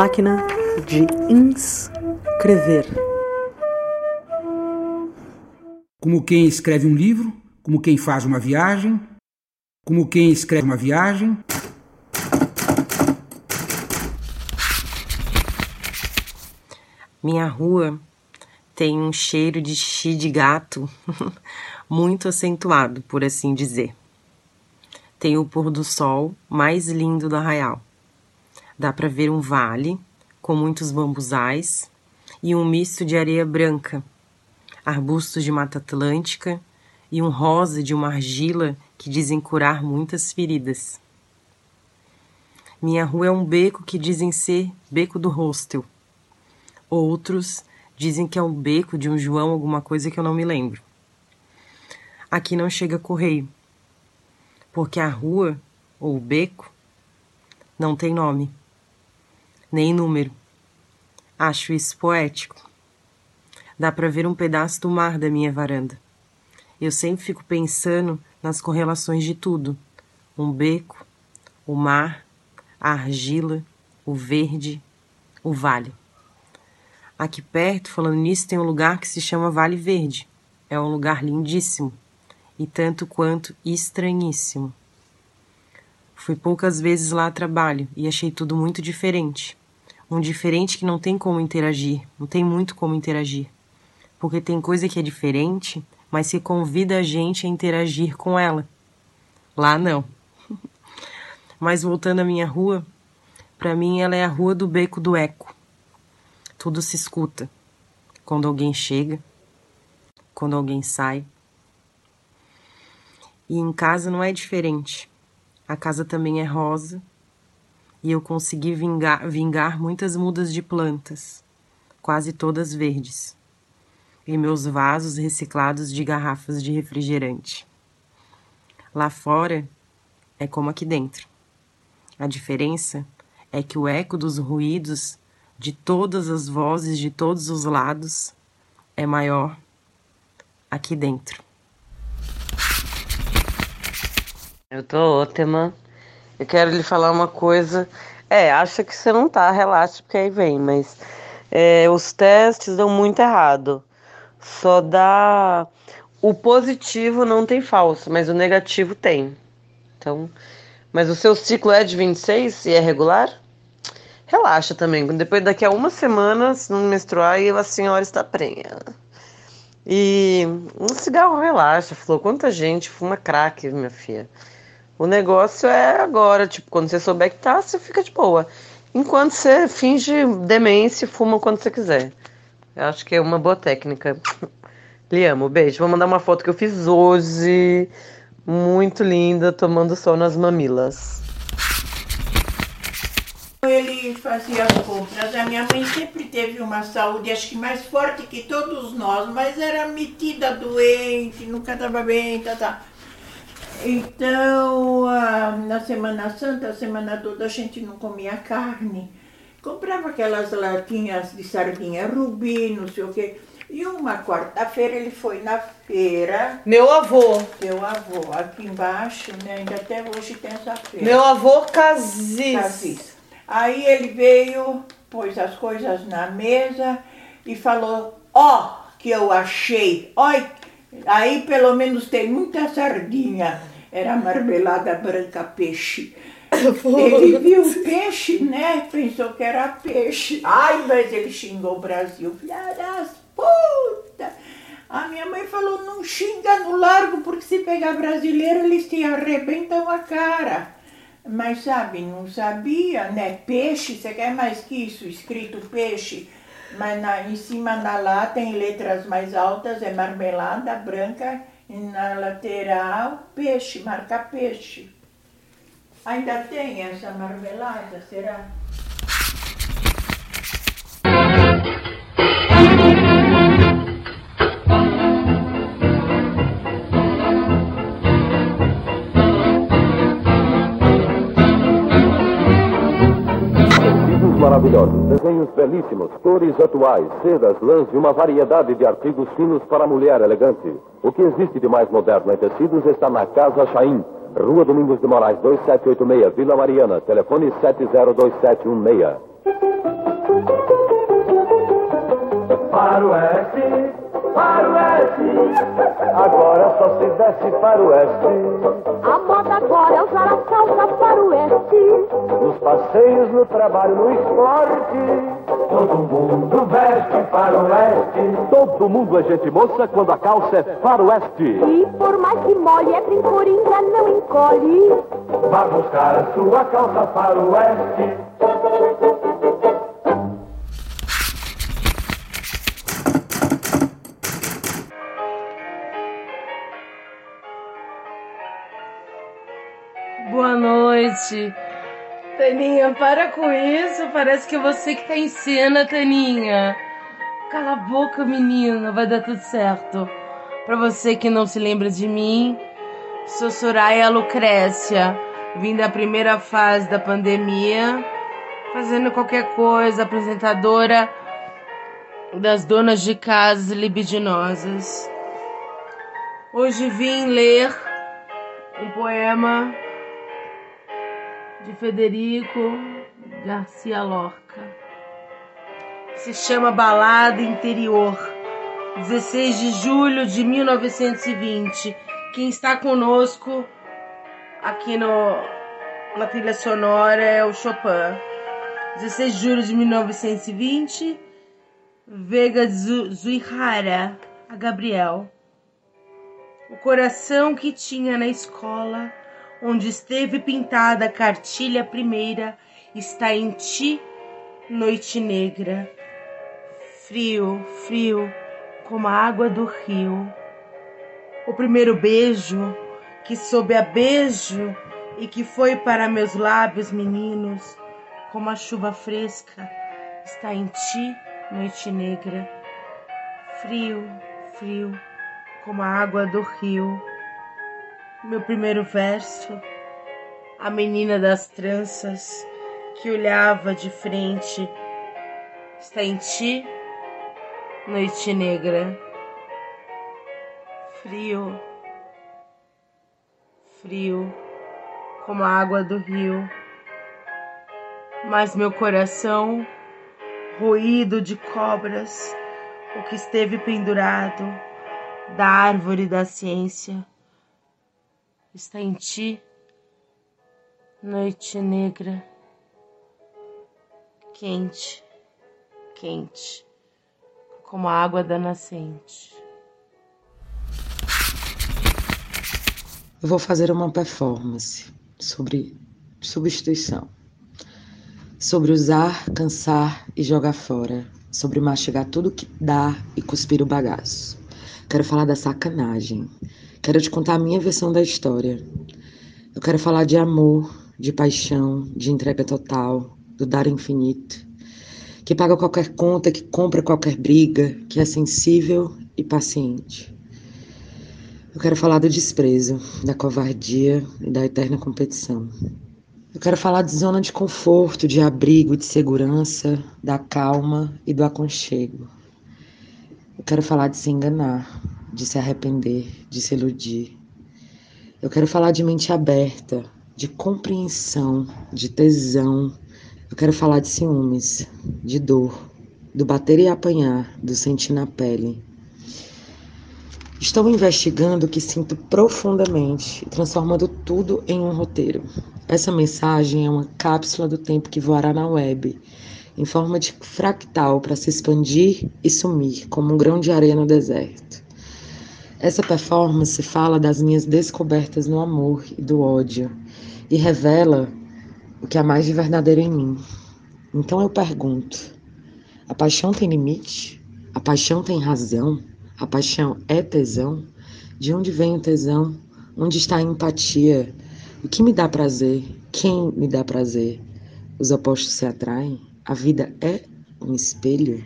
Máquina de inscrever. Como quem escreve um livro, como quem faz uma viagem, como quem escreve uma viagem. Minha rua tem um cheiro de xixi de gato muito acentuado, por assim dizer. Tem o pôr do sol mais lindo do arraial. Dá para ver um vale com muitos bambuzais e um misto de areia branca, arbustos de mata atlântica e um rosa de uma argila que dizem curar muitas feridas. Minha rua é um beco que dizem ser beco do hostel. Outros dizem que é o beco de um João alguma coisa que eu não me lembro. Aqui não chega correio, porque a rua ou o beco não tem nome nem número. Acho isso poético. Dá para ver um pedaço do mar da minha varanda. Eu sempre fico pensando nas correlações de tudo: um beco, o mar, a argila, o verde, o vale. Aqui perto, falando nisso, tem um lugar que se chama Vale Verde. É um lugar lindíssimo e tanto quanto estranhíssimo. Fui poucas vezes lá a trabalho e achei tudo muito diferente um diferente que não tem como interagir, não tem muito como interagir. Porque tem coisa que é diferente, mas que convida a gente a interagir com ela. Lá não. mas voltando à minha rua, para mim ela é a rua do beco do eco. Tudo se escuta. Quando alguém chega, quando alguém sai. E em casa não é diferente. A casa também é rosa e eu consegui vingar, vingar muitas mudas de plantas, quase todas verdes, e meus vasos reciclados de garrafas de refrigerante. Lá fora é como aqui dentro. A diferença é que o eco dos ruídos de todas as vozes de todos os lados é maior aqui dentro. Eu tô ótima. Eu quero lhe falar uma coisa. É, acha que você não tá, relaxa, porque aí vem, mas é, os testes dão muito errado. Só dá. O positivo não tem falso, mas o negativo tem. Então. Mas o seu ciclo é de 26 e é regular? Relaxa também. Depois daqui a uma semana, se não menstruar, a senhora está prenha. E um cigarro relaxa, falou. Quanta gente fuma crack, minha filha. O negócio é agora, tipo, quando você souber que tá, você fica de boa. Enquanto você finge demência e fuma quando você quiser. Eu acho que é uma boa técnica. Lhe amo, beijo. Vou mandar uma foto que eu fiz hoje. Muito linda, tomando sol nas mamilas. Ele fazia as compras. A minha mãe sempre teve uma saúde, acho que mais forte que todos nós, mas era metida doente, nunca estava bem, tá, tá. Então, na Semana Santa, a semana toda a gente não comia carne. Comprava aquelas latinhas de sardinha rubi, não sei o quê. E uma quarta-feira ele foi na feira. Meu avô. Meu avô, aqui embaixo, né? Ainda até hoje tem essa feira. Meu avô Casis. Casis. Aí ele veio, pôs as coisas na mesa e falou: Ó, oh, que eu achei. Olha Aí pelo menos tem muita sardinha. Era marmelada branca peixe. Ele viu peixe, né? Pensou que era peixe. Ai, mas ele xingou o Brasil. Filha das puta! A minha mãe falou, não xinga no largo, porque se pegar brasileiro, eles te arrebentam a cara. Mas sabe, não sabia, né? Peixe, você quer mais que isso? Escrito peixe. Mas na, em cima na lá tem letras mais altas, é marmelada branca, e na lateral peixe, marca peixe. Ainda tem essa marmelada, será? Maravilhosos, desenhos belíssimos, cores atuais, sedas, lãs e uma variedade de artigos finos para a mulher elegante. O que existe de mais moderno em tecidos está na Casa Chaim, Rua Domingos de Moraes 2786, Vila Mariana, telefone 702716. Faroeste, faroeste, agora só se desce para o oeste. A moda agora é usar a calça faroeste. Nos passeios, no trabalho, no esporte. Todo mundo veste faroeste. Todo mundo é gente moça quando a calça é faroeste. E por mais que molhe, é brincorinha, não encolhe. Vá buscar a sua calça faroeste. Boa noite. Taninha, para com isso. Parece que é você que tá em cena, Taninha. Cala a boca, menina. Vai dar tudo certo. Pra você que não se lembra de mim, sou Soraya Lucrécia. Vim da primeira fase da pandemia, fazendo qualquer coisa, apresentadora das donas de casas libidinosas. Hoje vim ler um poema de Federico Garcia Lorca. Se chama Balada Interior. 16 de julho de 1920. Quem está conosco aqui no, na trilha sonora é o Chopin. 16 de julho de 1920. Vega Zuihara, a Gabriel. O coração que tinha na escola onde esteve pintada a cartilha primeira, está em ti, noite negra. Frio, frio, como a água do rio. O primeiro beijo, que soube a beijo e que foi para meus lábios meninos, como a chuva fresca, está em ti, noite negra. Frio, frio, como a água do rio. Meu primeiro verso, a menina das tranças que olhava de frente, está em ti, noite negra. Frio, frio, como a água do rio, mas meu coração, ruído de cobras, o que esteve pendurado da árvore da ciência está em ti, noite negra, quente, quente, como a água da nascente. Eu vou fazer uma performance sobre substituição, sobre usar, cansar e jogar fora, sobre mastigar tudo que dá e cuspir o bagaço. Quero falar da sacanagem. Quero te contar a minha versão da história. Eu quero falar de amor, de paixão, de entrega total, do dar infinito, que paga qualquer conta, que compra qualquer briga, que é sensível e paciente. Eu quero falar do desprezo, da covardia e da eterna competição. Eu quero falar de zona de conforto, de abrigo, de segurança, da calma e do aconchego. Eu quero falar de se enganar, de se arrepender, de se iludir. Eu quero falar de mente aberta, de compreensão, de tesão. Eu quero falar de ciúmes, de dor, do bater e apanhar, do sentir na pele. Estou investigando o que sinto profundamente transformando tudo em um roteiro. Essa mensagem é uma cápsula do tempo que voará na web, em forma de fractal para se expandir e sumir como um grão de areia no deserto. Essa performance fala das minhas descobertas no amor e do ódio e revela o que há mais de verdadeiro em mim. Então eu pergunto: a paixão tem limite? A paixão tem razão? A paixão é tesão? De onde vem o tesão? Onde está a empatia? O que me dá prazer? Quem me dá prazer? Os opostos se atraem? A vida é um espelho?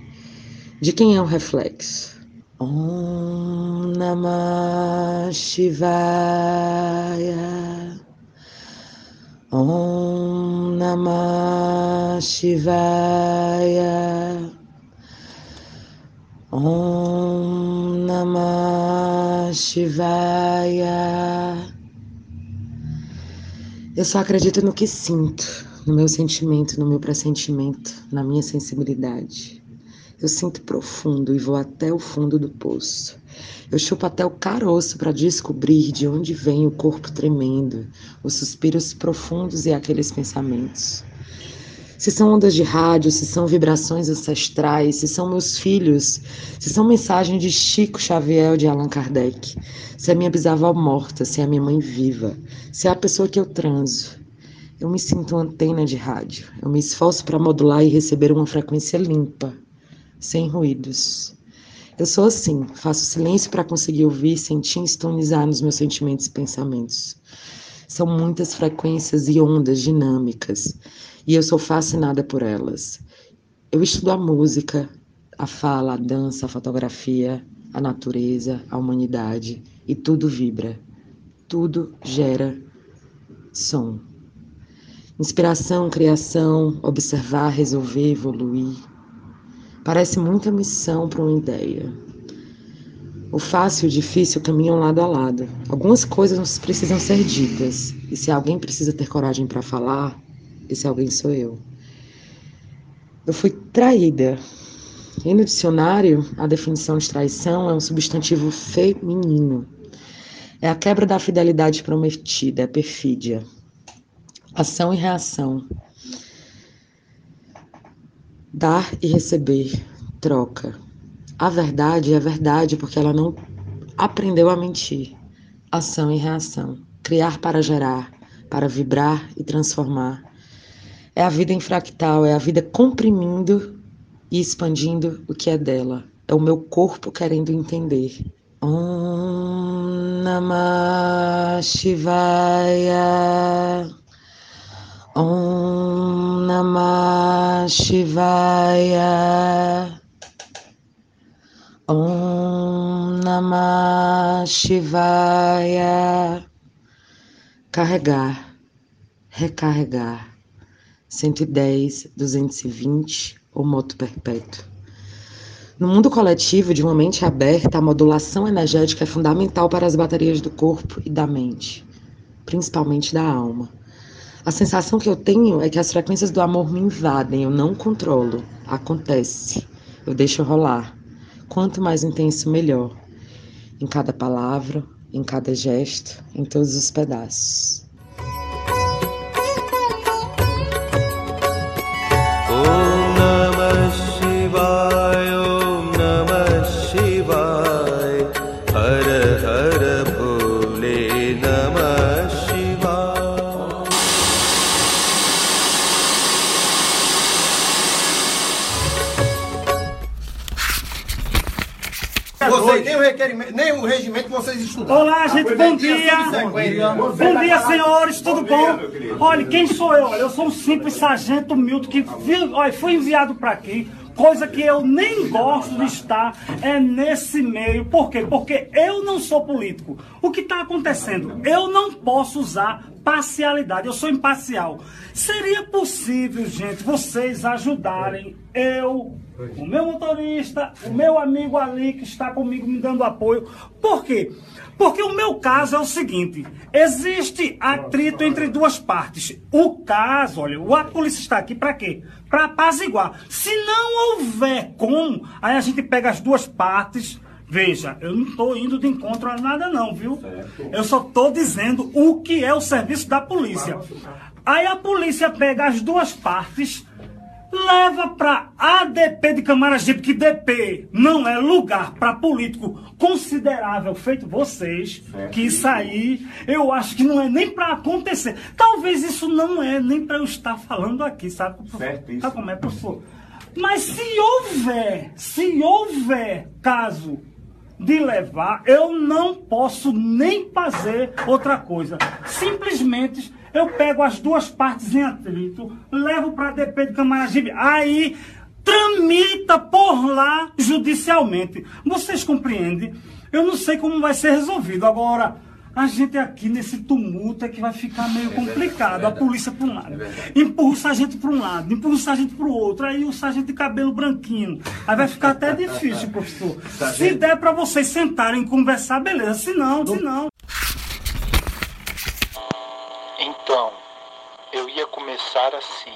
De quem é o reflexo? Om Namah Shivaya. Om Namah Shivaya. Om Namah Shivaya. Eu só acredito no que sinto, no meu sentimento, no meu pressentimento, na minha sensibilidade. Eu sinto profundo e vou até o fundo do poço. Eu chupo até o caroço para descobrir de onde vem o corpo tremendo, os suspiros profundos e aqueles pensamentos. Se são ondas de rádio, se são vibrações ancestrais, se são meus filhos, se são mensagens de Chico Xavier ou de Allan Kardec, se é minha bisavó morta, se é minha mãe viva, se é a pessoa que eu transo. Eu me sinto uma antena de rádio. Eu me esforço para modular e receber uma frequência limpa, sem ruídos. Eu sou assim, faço silêncio para conseguir ouvir, sentir e sintonizar nos meus sentimentos e pensamentos. São muitas frequências e ondas dinâmicas e eu sou fascinada por elas. Eu estudo a música, a fala, a dança, a fotografia, a natureza, a humanidade e tudo vibra, tudo gera som. Inspiração, criação, observar, resolver, evoluir. Parece muita missão para uma ideia. O fácil e o difícil caminham lado a lado. Algumas coisas precisam ser ditas, e se alguém precisa ter coragem para falar, esse alguém sou eu. Eu fui traída. E no dicionário, a definição de traição é um substantivo feminino. É a quebra da fidelidade prometida, é perfídia. Ação e reação. Dar e receber, troca. A verdade é verdade porque ela não aprendeu a mentir. Ação e reação. Criar para gerar, para vibrar e transformar. É a vida em fractal, é a vida comprimindo e expandindo o que é dela. É o meu corpo querendo entender. Om Namah Shivaya. Om Namah Shivaya. Om Namah Shivaya. Carregar, recarregar 110, 220 ou moto perpétuo. No mundo coletivo, de uma mente aberta, a modulação energética é fundamental para as baterias do corpo e da mente, principalmente da alma. A sensação que eu tenho é que as frequências do amor me invadem, eu não controlo. Acontece. Eu deixo rolar. Quanto mais intenso, melhor. Em cada palavra, em cada gesto, em todos os pedaços. Vocês estudaram. Olá, gente, bom dia. Bom dia, senhores, tudo bom? Olha, quem sou eu? Eu sou um simples sargento humilde que olha, fui enviado para aqui coisa que eu nem gosto de estar é nesse meio. Por quê? Porque eu não sou político. O que está acontecendo? Eu não posso usar parcialidade, eu sou imparcial. Seria possível, gente, vocês ajudarem eu, o meu motorista, o meu amigo ali que está comigo me dando apoio. Por quê? Porque o meu caso é o seguinte: existe atrito entre duas partes. O caso, olha, a polícia está aqui para quê? Para apaziguar. Se não houver como, aí a gente pega as duas partes. Veja, eu não estou indo de encontro a nada, não, viu? Eu só estou dizendo o que é o serviço da polícia. Aí a polícia pega as duas partes leva para ADP de Camaragibe, que DP não é lugar para político considerável, feito vocês, que isso aí eu acho que não é nem para acontecer. Talvez isso não é nem para eu estar falando aqui, sabe? Sabe como é, professor? Mas se houver, se houver caso de levar, eu não posso nem fazer outra coisa. Simplesmente eu pego as duas partes em atrito, levo para a DP de Camaragibe, aí tramita por lá judicialmente. Vocês compreendem? Eu não sei como vai ser resolvido. Agora, a gente aqui nesse tumulto é que vai ficar meio é complicado. É a polícia para um lado, é empurra o sargento para um lado, empurra o sargento para o outro, aí o sargento de cabelo branquinho. Aí vai ficar até difícil, professor. Se der para vocês sentarem e conversar, beleza. Se não, se não. Então, eu ia começar assim.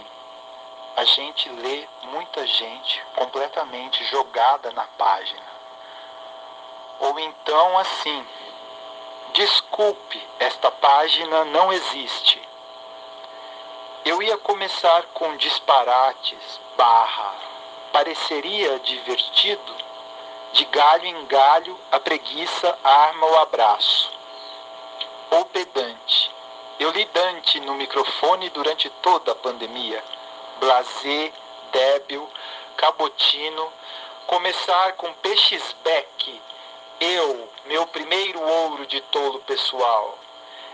A gente lê muita gente completamente jogada na página. Ou então assim, desculpe, esta página não existe. Eu ia começar com disparates, barra, pareceria divertido, de galho em galho a preguiça arma o abraço. Ou pedante. Eu li Dante no microfone durante toda a pandemia. Blasé, débil, cabotino, começar com peixes beck, eu, meu primeiro ouro de tolo pessoal.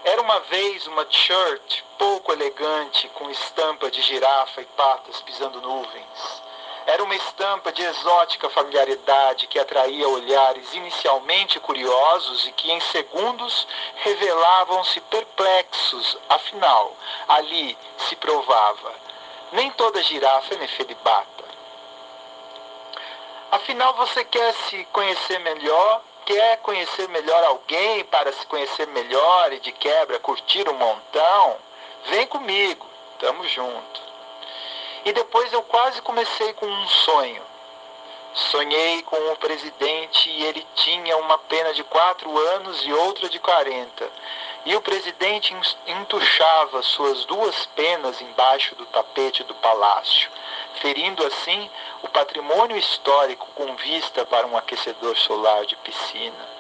Era uma vez uma t-shirt pouco elegante com estampa de girafa e patas pisando nuvens. Era uma estampa de exótica familiaridade que atraía olhares inicialmente curiosos e que em segundos revelavam-se perplexos. Afinal, ali se provava. Nem toda girafa é nefelibata. Afinal, você quer se conhecer melhor? Quer conhecer melhor alguém para se conhecer melhor e de quebra curtir um montão? Vem comigo, tamo junto. E depois eu quase comecei com um sonho. Sonhei com o presidente e ele tinha uma pena de quatro anos e outra de quarenta. E o presidente entuchava suas duas penas embaixo do tapete do palácio, ferindo assim o patrimônio histórico com vista para um aquecedor solar de piscina.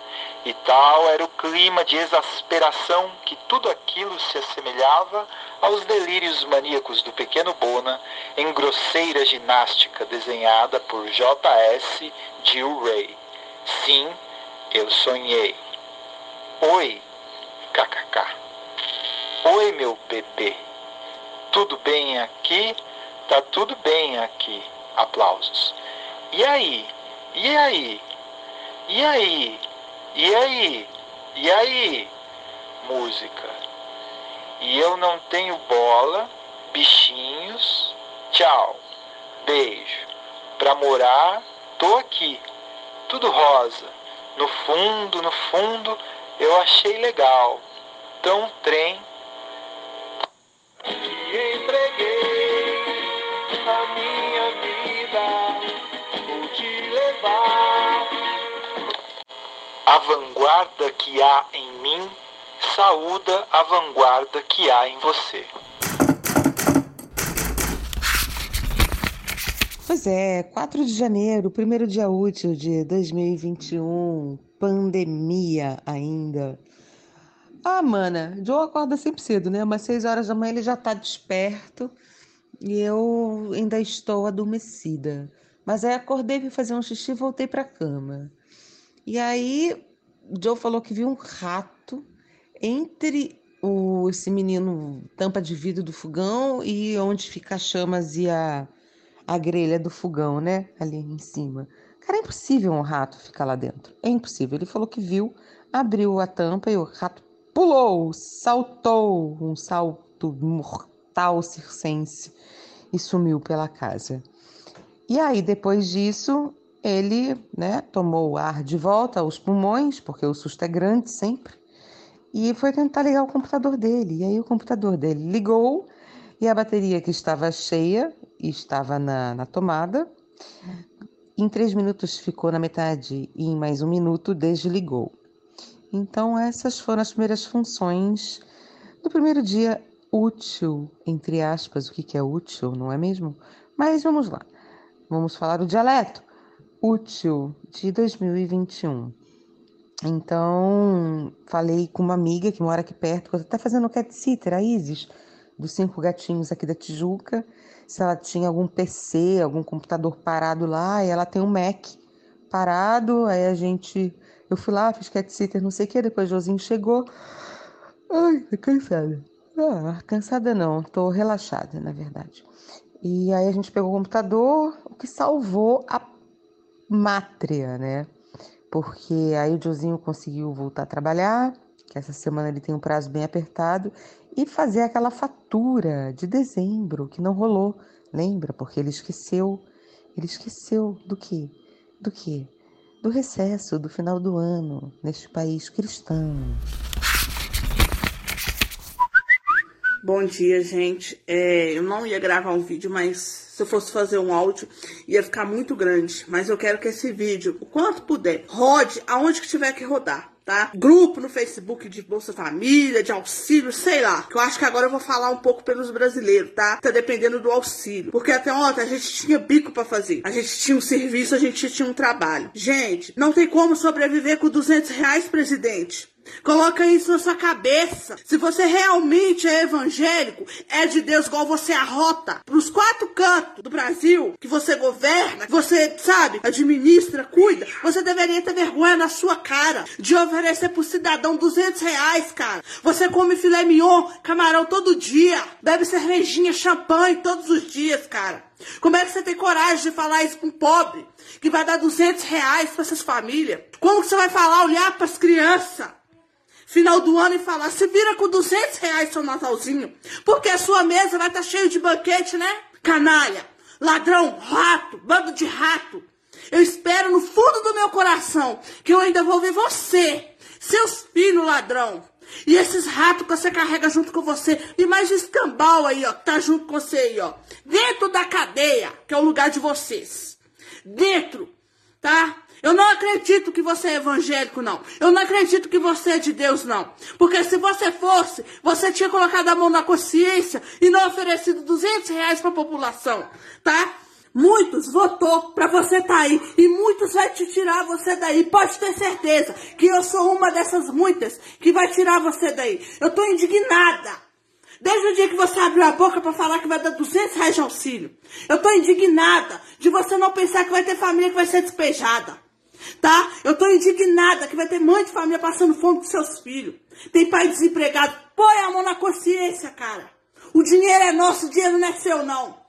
E tal era o clima de exasperação que tudo aquilo se assemelhava aos delírios maníacos do pequeno Bona em grosseira ginástica desenhada por J.S. Ray. Sim, eu sonhei. Oi, kkk. Oi, meu bebê. Tudo bem aqui? Tá tudo bem aqui. Aplausos. E aí? E aí? E aí? E aí? E aí? Música. E eu não tenho bola, bichinhos. Tchau. Beijo. Pra morar, tô aqui. Tudo rosa. No fundo, no fundo, eu achei legal. Tão trem. E entreguei a vanguarda que há em mim saúda a vanguarda que há em você. Pois é, 4 de janeiro, primeiro dia útil de 2021, pandemia ainda. Ah, mana, Joe acorda sempre cedo, né? Umas 6 horas da manhã ele já tá desperto e eu ainda estou adormecida. Mas aí acordei, fui fazer um xixi e voltei pra cama. E aí, Joe falou que viu um rato entre o, esse menino tampa de vidro do fogão e onde fica as chamas e a, a grelha do fogão, né? Ali em cima. Cara, é impossível um rato ficar lá dentro. É impossível. Ele falou que viu, abriu a tampa e o rato pulou, saltou, um salto mortal circense e sumiu pela casa. E aí, depois disso, ele né, tomou o ar de volta aos pulmões, porque o susto é grande sempre, e foi tentar ligar o computador dele. E aí o computador dele ligou e a bateria que estava cheia e estava na, na tomada, em três minutos ficou na metade e em mais um minuto desligou. Então essas foram as primeiras funções do primeiro dia útil, entre aspas, o que é útil, não é mesmo? Mas vamos lá, vamos falar o dialeto útil de 2021. Então, falei com uma amiga que mora aqui perto, que está fazendo cat sitter, a Isis, dos cinco gatinhos aqui da Tijuca, se ela tinha algum PC, algum computador parado lá, e ela tem um Mac parado, aí a gente, eu fui lá, fiz cat sitter, não sei o que, depois o Josinho chegou, ai, tô cansada. Ah, cansada não, tô relaxada, na verdade. E aí a gente pegou o computador, o que salvou a mátria, né? Porque aí o Josinho conseguiu voltar a trabalhar, que essa semana ele tem um prazo bem apertado, e fazer aquela fatura de dezembro que não rolou. Lembra? Porque ele esqueceu. Ele esqueceu do quê? Do quê? Do recesso do final do ano neste país cristão. Bom dia, gente. É, eu não ia gravar um vídeo, mas se eu fosse fazer um áudio, ia ficar muito grande. Mas eu quero que esse vídeo, o quanto puder, rode aonde que tiver que rodar. Tá? Grupo no Facebook de Bolsa Família, de auxílio, sei lá. Que eu acho que agora eu vou falar um pouco pelos brasileiros, tá? Tá dependendo do auxílio. Porque até ontem a gente tinha bico para fazer. A gente tinha um serviço, a gente tinha um trabalho. Gente, não tem como sobreviver com 200 reais, presidente. Coloca isso na sua cabeça. Se você realmente é evangélico, é de Deus igual você arrota para os quatro cantos do Brasil, que você governa, que você, sabe, administra, cuida, você deveria ter vergonha na sua cara de oferecer pro cidadão 200 reais, cara. Você come filé mignon, camarão todo dia, bebe cervejinha, champanhe todos os dias, cara. Como é que você tem coragem de falar isso para um pobre que vai dar 200 reais para essas famílias? Como que você vai falar, olhar para as crianças? Final do ano e falar, se vira com 200 reais seu Natalzinho, porque a sua mesa vai estar tá cheia de banquete, né? Canalha, ladrão, rato, bando de rato. Eu espero no fundo do meu coração que eu ainda vou ver você, seus filhos ladrão. E esses ratos que você carrega junto com você. E mais escambau aí, ó, que tá junto com você aí, ó. Dentro da cadeia, que é o lugar de vocês. Dentro, tá? Eu não acredito que você é evangélico, não. Eu não acredito que você é de Deus, não. Porque se você fosse, você tinha colocado a mão na consciência e não oferecido 200 reais para a população, tá? Muitos votou para você estar tá aí e muitos vai te tirar você daí. Pode ter certeza que eu sou uma dessas muitas que vai tirar você daí. Eu tô indignada. Desde o dia que você abriu a boca para falar que vai dar 200 reais de auxílio. Eu tô indignada de você não pensar que vai ter família que vai ser despejada tá? Eu tô indignada que vai ter mãe de família passando fome com seus filhos. Tem pai desempregado. Põe a mão na consciência, cara. O dinheiro é nosso, o dinheiro não é seu, não.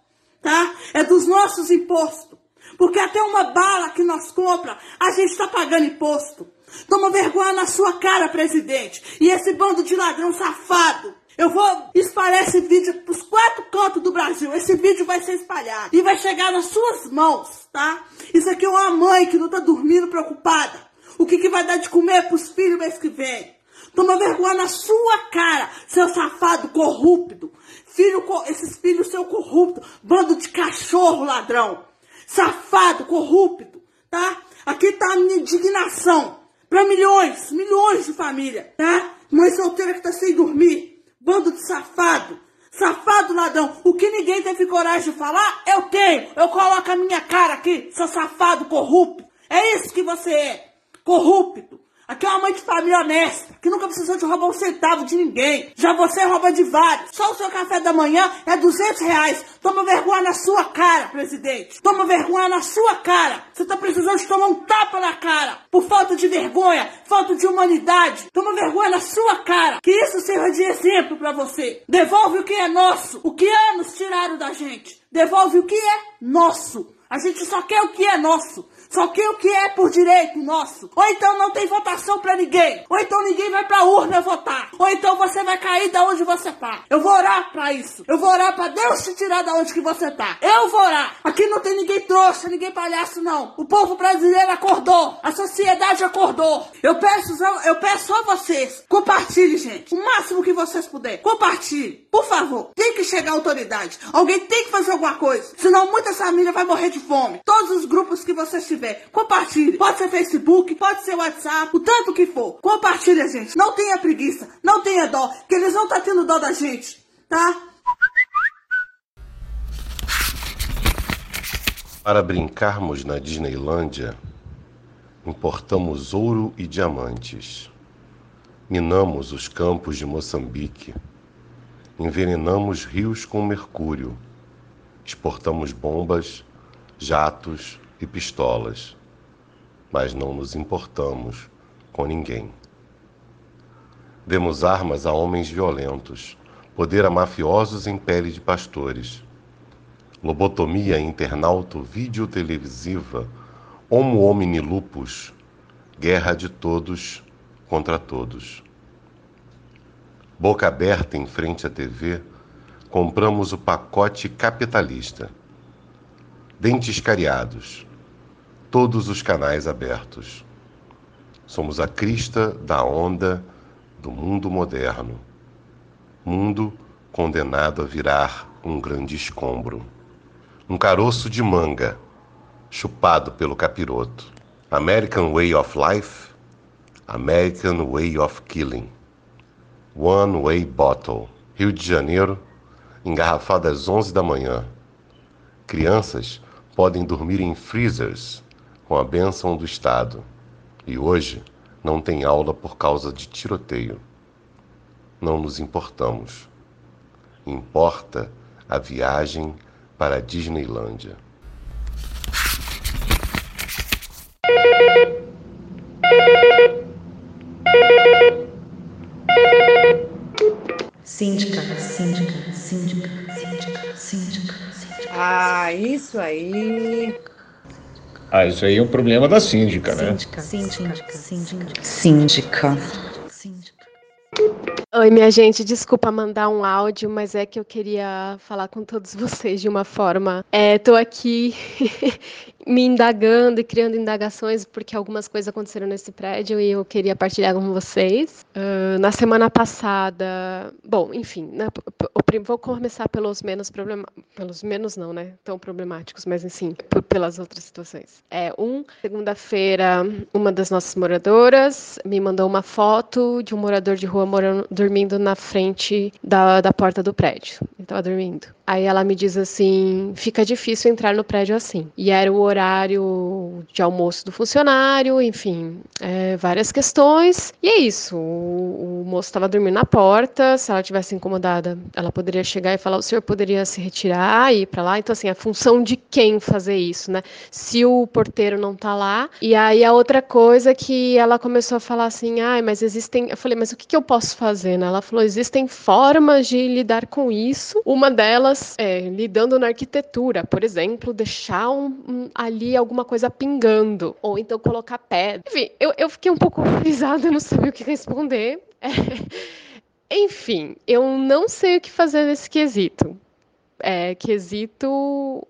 Tá? É dos nossos impostos. Porque até uma bala que nós compra, a gente está pagando imposto. Toma vergonha na sua cara, presidente. E esse bando de ladrão safado eu vou espalhar esse vídeo para os quatro cantos do Brasil. Esse vídeo vai ser espalhado e vai chegar nas suas mãos, tá? Isso aqui é uma mãe que não está dormindo preocupada. O que, que vai dar de comer para os filhos mês que vem? Toma vergonha na sua cara, seu safado corrupto. Filho, esses filhos seu corrupto, bando de cachorro ladrão. Safado, corrupto, tá? Aqui tá a minha indignação para milhões, milhões de família, tá? Mãe solteira que tá sem dormir Bando de safado. Safado ladrão. O que ninguém teve coragem de falar, eu tenho. Eu coloco a minha cara aqui, seu safado corrupto. É isso que você é. Corrupto. Aqui é uma mãe de família honesta, que nunca precisou de roubar um centavo de ninguém. Já você rouba de vários. Só o seu café da manhã é 200 reais. Toma vergonha na sua cara, presidente. Toma vergonha na sua cara. Você tá precisando de tomar um tapa na cara. Por falta de vergonha, falta de humanidade. Toma vergonha na sua cara. Que isso sirva de exemplo para você. Devolve o que é nosso. O que anos tiraram da gente. Devolve o que é nosso. A gente só quer o que é nosso. Só que o que é por direito nosso. Ou então não tem votação para ninguém. Ou então ninguém vai pra urna votar. Ou então você vai cair da onde você tá. Eu vou orar para isso. Eu vou orar para Deus te tirar da onde que você tá. Eu vou orar. Aqui não tem ninguém trouxa, ninguém palhaço não. O povo brasileiro acordou. A sociedade acordou. Eu peço, eu peço a vocês, compartilhe, gente. O máximo que vocês puderem. Compartilhe. Por favor. Tem que chegar a autoridade. Alguém tem que fazer alguma coisa. Senão muitas famílias vão morrer de fome. Todos os grupos que vocês tiverem tiver, compartilhe. Pode ser Facebook, pode ser WhatsApp, o tanto que for. Compartilha, gente. Não tenha preguiça, não tenha dó, que eles não estão tá tendo dó da gente, tá? Para brincarmos na Disneylândia, importamos ouro e diamantes. Minamos os campos de Moçambique. Envenenamos rios com mercúrio. Exportamos bombas, jatos, e pistolas, mas não nos importamos com ninguém. Demos armas a homens violentos, poder a mafiosos em pele de pastores, lobotomia internauto videotelevisiva, homo homini lupus, guerra de todos contra todos. Boca aberta em frente à TV, compramos o pacote capitalista. Dentes cariados, todos os canais abertos. Somos a crista da onda do mundo moderno. Mundo condenado a virar um grande escombro. Um caroço de manga, chupado pelo capiroto. American Way of Life, American Way of Killing. One Way Bottle. Rio de Janeiro, engarrafado às 11 da manhã. Crianças podem dormir em freezers com a bênção do Estado. E hoje não tem aula por causa de tiroteio. Não nos importamos. Importa a viagem para a Disneylândia. Síndica, síndica, síndica, síndica, síndica, síndica. Ah, isso aí. Ah, isso aí é um problema da síndica, né? Síndica, síndica, síndica. Síndica. Oi, minha gente, desculpa mandar um áudio, mas é que eu queria falar com todos vocês de uma forma. É, tô aqui me indagando e criando indagações, porque algumas coisas aconteceram nesse prédio e eu queria partilhar com vocês. Uh, na semana passada, bom, enfim, na, vou começar pelos menos problemáticos, pelos menos não, né, tão problemáticos, mas enfim, pelas outras situações. É, um, segunda-feira, uma das nossas moradoras me mandou uma foto de um morador de rua morando, dormindo na frente da, da porta do prédio. Ele estava dormindo. Aí ela me diz assim: fica difícil entrar no prédio assim. E era o horário de almoço do funcionário, enfim, é, várias questões. E é isso. O, o moço estava dormindo na porta. Se ela tivesse incomodada, ela poderia chegar e falar: o senhor poderia se retirar e ir para lá. Então, assim, a função de quem fazer isso, né? Se o porteiro não tá lá. E aí a outra coisa que ela começou a falar assim: ai, mas existem. Eu falei: mas o que, que eu posso fazer, né? Ela falou: existem formas de lidar com isso. Uma delas é, lidando na arquitetura, por exemplo, deixar um, um, ali alguma coisa pingando, ou então colocar pedra. Enfim, eu, eu fiquei um pouco horrorizada, não sabia o que responder. É. Enfim, eu não sei o que fazer nesse quesito. É, quesito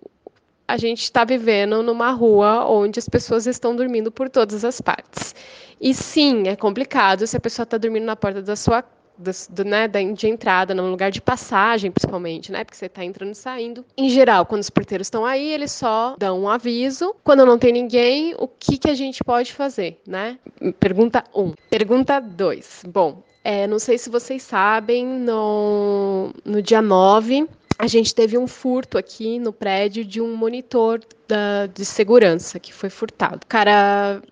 a gente está vivendo numa rua onde as pessoas estão dormindo por todas as partes. E sim, é complicado se a pessoa está dormindo na porta da sua do, do, né, de entrada, no lugar de passagem, principalmente, né? Porque você está entrando e saindo. Em geral, quando os porteiros estão aí, eles só dão um aviso. Quando não tem ninguém, o que, que a gente pode fazer, né? Pergunta 1. Um. Pergunta 2. Bom, é, não sei se vocês sabem, no, no dia 9, a gente teve um furto aqui no prédio de um monitor da, de segurança que foi furtado. O cara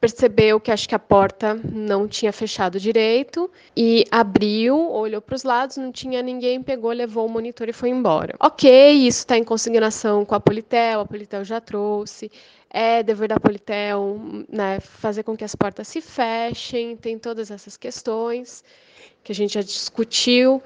percebeu que acho que a porta não tinha fechado direito e abriu, olhou para os lados, não tinha ninguém, pegou, levou o monitor e foi embora. Ok, isso está em consignação com a Politel, a Politel já trouxe. É dever da Politel né, fazer com que as portas se fechem, tem todas essas questões que a gente já discutiu.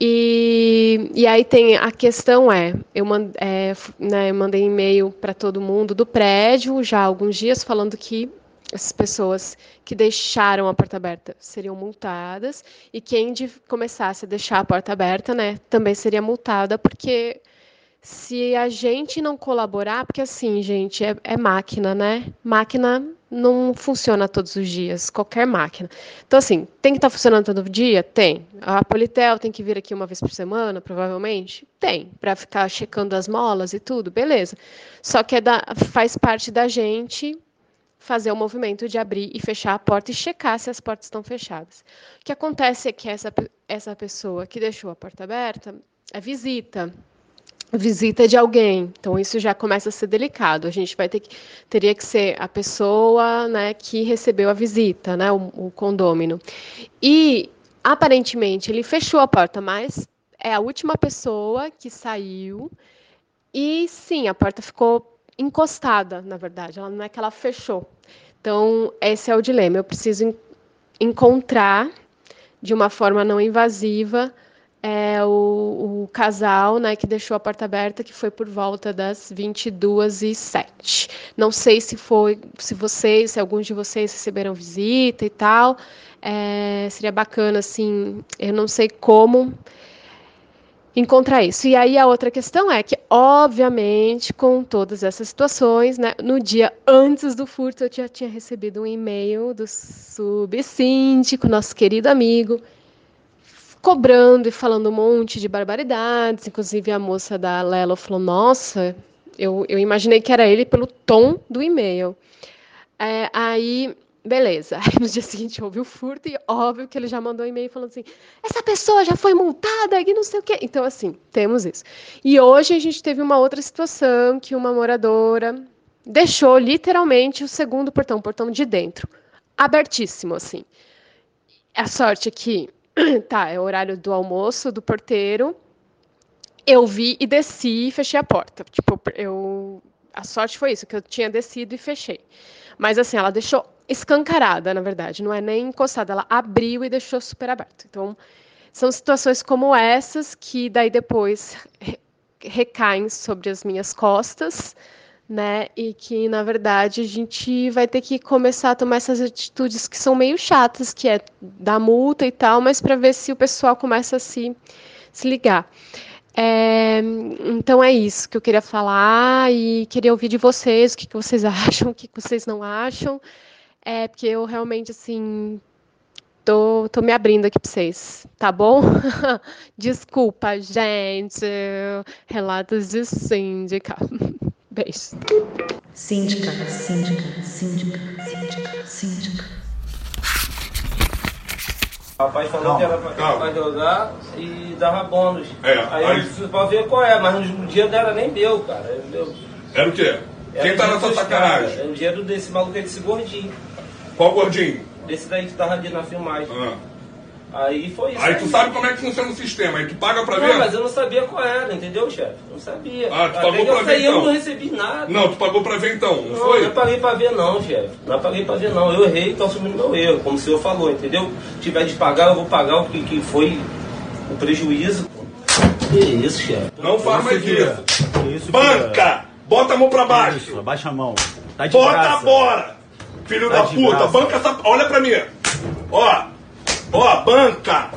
E, e aí tem a questão é, eu, mand, é, né, mandei e-mail para todo mundo do prédio já há alguns dias falando que essas pessoas que deixaram a porta aberta seriam multadas e quem começasse a deixar a porta aberta, né, também seria multada, porque se a gente não colaborar, porque assim, gente, é, é máquina, né? Máquina não funciona todos os dias, qualquer máquina. Então, assim, tem que estar tá funcionando todo dia? Tem. A Politel tem que vir aqui uma vez por semana, provavelmente? Tem. Para ficar checando as molas e tudo, beleza. Só que é da, faz parte da gente fazer o movimento de abrir e fechar a porta e checar se as portas estão fechadas. O que acontece é que essa, essa pessoa que deixou a porta aberta é visita. Visita de alguém, então isso já começa a ser delicado. A gente vai ter que teria que ser a pessoa, né, que recebeu a visita, né, o, o condômino. E aparentemente ele fechou a porta, mas é a última pessoa que saiu. E sim, a porta ficou encostada, na verdade, ela não é que ela fechou. Então, esse é o dilema. Eu preciso encontrar de uma forma não invasiva é, o, o, casal né, que deixou a porta aberta, que foi por volta das 22 e 07 Não sei se foi, se vocês, se alguns de vocês receberam visita e tal. É, seria bacana, assim, eu não sei como encontrar isso. E aí a outra questão é que, obviamente, com todas essas situações, né, no dia antes do furto, eu já tinha recebido um e-mail do subsíndico, nosso querido amigo, cobrando e falando um monte de barbaridades. Inclusive, a moça da Lelo falou: Nossa, eu, eu imaginei que era ele pelo tom do e-mail. É, aí, beleza. Aí, no dia seguinte houve o furto e óbvio que ele já mandou um e-mail falando assim: essa pessoa já foi multada e não sei o quê. Então, assim, temos isso. E hoje a gente teve uma outra situação que uma moradora deixou literalmente o segundo portão, o portão de dentro, abertíssimo, assim. A sorte é que, tá, é o horário do almoço do porteiro. Eu vi e desci e fechei a porta. Tipo, eu. A sorte foi isso, que eu tinha descido e fechei. Mas assim, ela deixou escancarada, na verdade, não é nem encostada, ela abriu e deixou super aberto. Então, são situações como essas que daí depois recaem sobre as minhas costas, né? E que na verdade a gente vai ter que começar a tomar essas atitudes que são meio chatas, que é dar multa e tal, mas para ver se o pessoal começa a se, se ligar. É, então é isso que eu queria falar e queria ouvir de vocês o que, que vocês acham, o que, que vocês não acham. É, porque eu realmente, assim, tô, tô me abrindo aqui para vocês, tá bom? Desculpa, gente. Relatos de síndica. Beijo. Síndica, síndica, síndica, síndica, síndica. O rapaz falou que era pra, calma. jogar e dava bônus. É, aí, aí- eu disse pra ver qual é, mas no dia dela nem deu, cara. Deu. Era o quê? Era Quem tá nessa dos sacanagem? Era o dinheiro desse maluco aí, desse gordinho. Qual gordinho? Desse daí que tava ali na filmagem. Aí foi isso. Aí tu sabe como é que funciona o sistema, aí tu paga pra Não, ver? mas eu não sabia qual era, entendeu, chefe? Não sabia. Ah, tu pagou pra eu ver saí, eu então? não recebi nada. Não, tu pagou pra ver então, não, Não, foi? não paguei pra ver não, chefe. Não paguei pra ver não. Eu errei, tô assumindo meu erro, como o senhor falou, entendeu? Se tiver de pagar, eu vou pagar o que, que foi o prejuízo. Que isso, chefe? Não faz mais filha. isso. Banca! Bota a mão pra baixo. Isso, abaixa a mão. Tá de Bota graça. bora! Filho Tá da puta, graça. banca essa. Olha pra mim! Ó! Ó, banca!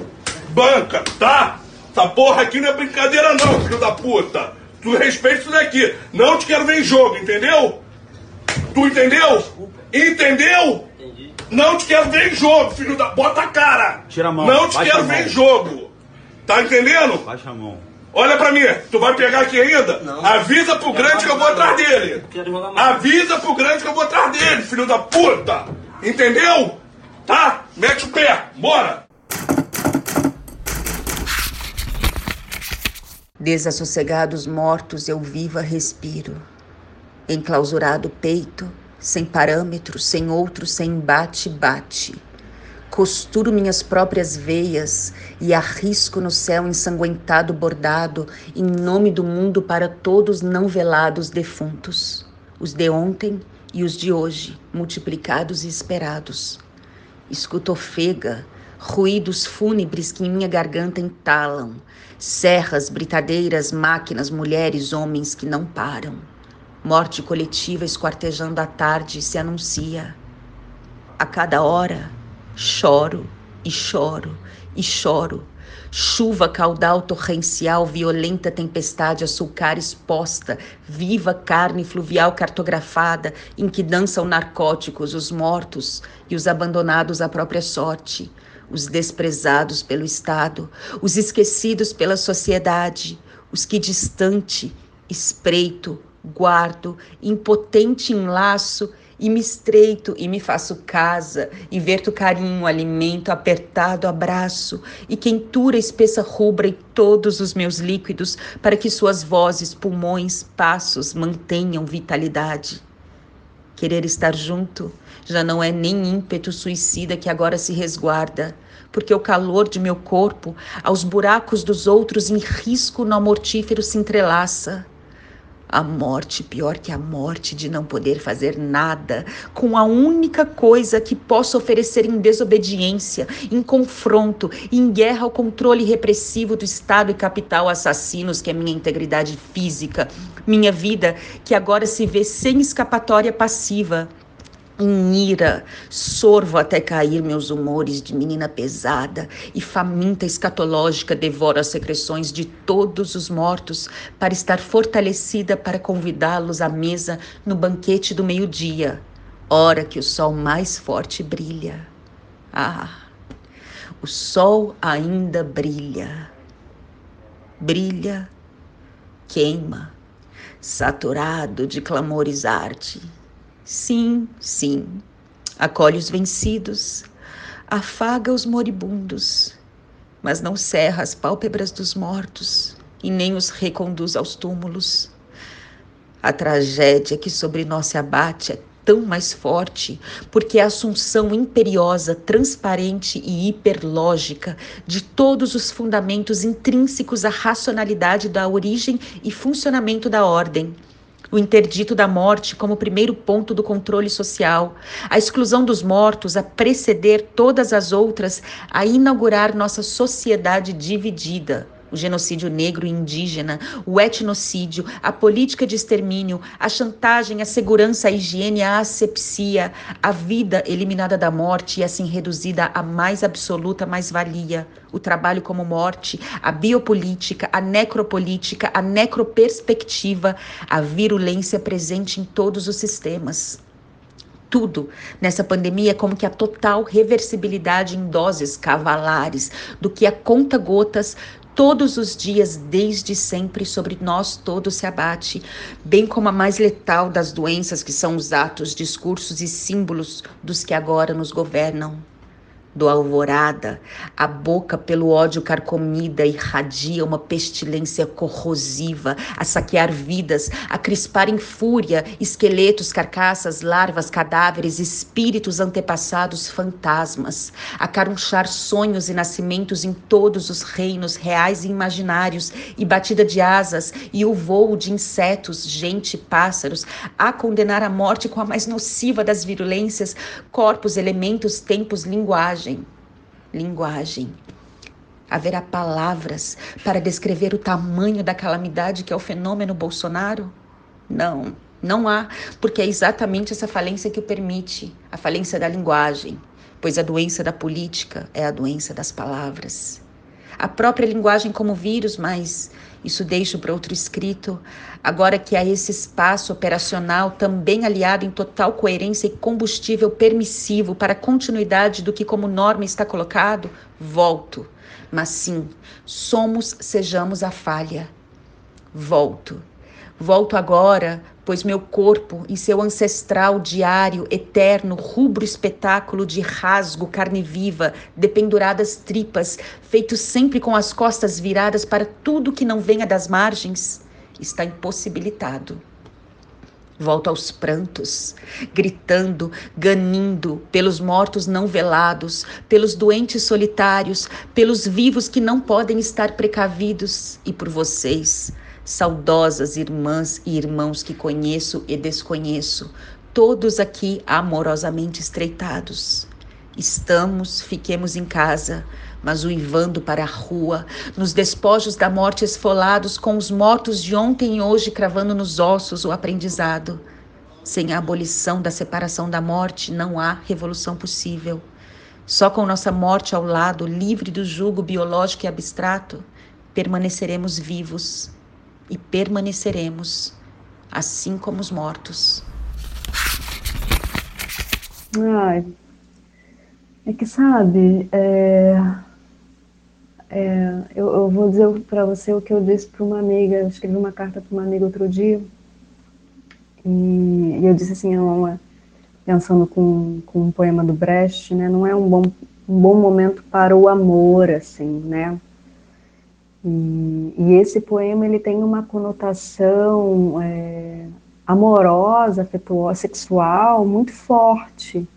Banca, tá? Essa porra aqui não é brincadeira não, filho da puta! Tu respeita isso daqui. Não te quero ver em jogo, entendeu? Tu entendeu? Entendeu? Não te quero ver em jogo, filho da. Bota a cara! Tira a mão. Não te baixa quero ver em jogo! Tá entendendo? Baixa a mão. Olha pra mim, tu vai pegar aqui ainda? Avisa pro grande que eu vou atrás dele. Avisa pro grande que eu vou atrás dele, filho da puta. Entendeu? Tá? Mete o pé, bora. Desassossegados mortos eu viva respiro. Enclausurado peito, sem parâmetros, sem outro, sem bate-bate. Costuro minhas próprias veias e arrisco no céu ensanguentado bordado em nome do mundo para todos não velados defuntos, os de ontem e os de hoje, multiplicados e esperados. Escuto ofega, ruídos fúnebres que em minha garganta entalam, serras, britadeiras, máquinas, mulheres, homens que não param. Morte coletiva esquartejando a tarde se anuncia. A cada hora, choro e choro e choro. Chuva caudal torrencial, violenta tempestade açulcar exposta, viva carne fluvial cartografada, em que dançam narcóticos os mortos e os abandonados à própria sorte, os desprezados pelo Estado, os esquecidos pela sociedade, os que distante, espreito, guardo, impotente em laço, e me estreito e me faço casa, e verto carinho, alimento, apertado abraço, e quentura espessa rubra em todos os meus líquidos, para que suas vozes, pulmões, passos mantenham vitalidade. Querer estar junto já não é nem ímpeto suicida que agora se resguarda, porque o calor de meu corpo aos buracos dos outros em risco no mortífero se entrelaça. A morte, pior que a morte de não poder fazer nada, com a única coisa que posso oferecer em desobediência, em confronto, em guerra ao controle repressivo do Estado e capital assassinos, que é minha integridade física, minha vida, que agora se vê sem escapatória passiva. Em ira, sorvo até cair meus humores de menina pesada e faminta escatológica devoro as secreções de todos os mortos para estar fortalecida para convidá-los à mesa no banquete do meio-dia, hora que o sol mais forte brilha. Ah! o sol ainda brilha. Brilha, queima, saturado de clamores arde. Sim, sim, acolhe os vencidos, afaga os moribundos, mas não cerra as pálpebras dos mortos e nem os reconduz aos túmulos. A tragédia que sobre nós se abate é tão mais forte, porque a assunção imperiosa, transparente e hiperlógica de todos os fundamentos intrínsecos à racionalidade da origem e funcionamento da ordem. O interdito da morte como primeiro ponto do controle social, a exclusão dos mortos a preceder todas as outras, a inaugurar nossa sociedade dividida o genocídio negro e indígena, o etnocídio, a política de extermínio, a chantagem, a segurança, a higiene, a asepsia, a vida eliminada da morte e assim reduzida à mais absoluta mais-valia, o trabalho como morte, a biopolítica, a necropolítica, a necroperspectiva, a virulência presente em todos os sistemas. Tudo nessa pandemia é como que a total reversibilidade em doses cavalares do que a conta gotas todos os dias, desde sempre, sobre nós todos se abate, bem como a mais letal das doenças, que são os atos, discursos e símbolos dos que agora nos governam do alvorada, a boca pelo ódio carcomida irradia uma pestilência corrosiva, a saquear vidas, a crispar em fúria esqueletos, carcaças, larvas, cadáveres, espíritos antepassados, fantasmas, a carunchar sonhos e nascimentos em todos os reinos reais e imaginários, e batida de asas, e o voo de insetos, gente, pássaros, a condenar a morte com a mais nociva das virulências, corpos, elementos, tempos, linguagem linguagem. Linguagem. Haverá palavras para descrever o tamanho da calamidade que é o fenômeno Bolsonaro? Não, não há, porque é exatamente essa falência que o permite a falência da linguagem, pois a doença da política é a doença das palavras. A própria linguagem como vírus, mas isso deixo para outro escrito. Agora que há esse espaço operacional também aliado em total coerência e combustível permissivo para a continuidade do que como norma está colocado, volto. Mas sim, somos, sejamos a falha. Volto. Volto agora pois meu corpo, em seu ancestral diário, eterno, rubro espetáculo de rasgo, carne viva, dependuradas tripas, feito sempre com as costas viradas para tudo que não venha das margens, está impossibilitado. Volto aos prantos, gritando, ganindo pelos mortos não velados, pelos doentes solitários, pelos vivos que não podem estar precavidos e por vocês, saudosas irmãs e irmãos que conheço e desconheço, todos aqui amorosamente estreitados. Estamos, fiquemos em casa, mas uivando para a rua, nos despojos da morte esfolados, com os mortos de ontem e hoje cravando nos ossos o aprendizado. Sem a abolição da separação da morte, não há revolução possível. Só com nossa morte ao lado, livre do jugo biológico e abstrato, permaneceremos vivos e permaneceremos, assim como os mortos. Ai, é que sabe, é, é, eu, eu, vou dizer para você o que eu disse para uma amiga, eu escrevi uma carta para uma amiga outro dia, e, e eu disse assim, pensando com, com um poema do Brecht, né, não é um bom, um bom momento para o amor, assim, né, e, e, esse poema ele tem uma conotação é, amorosa, afetuosa, sexual muito forte.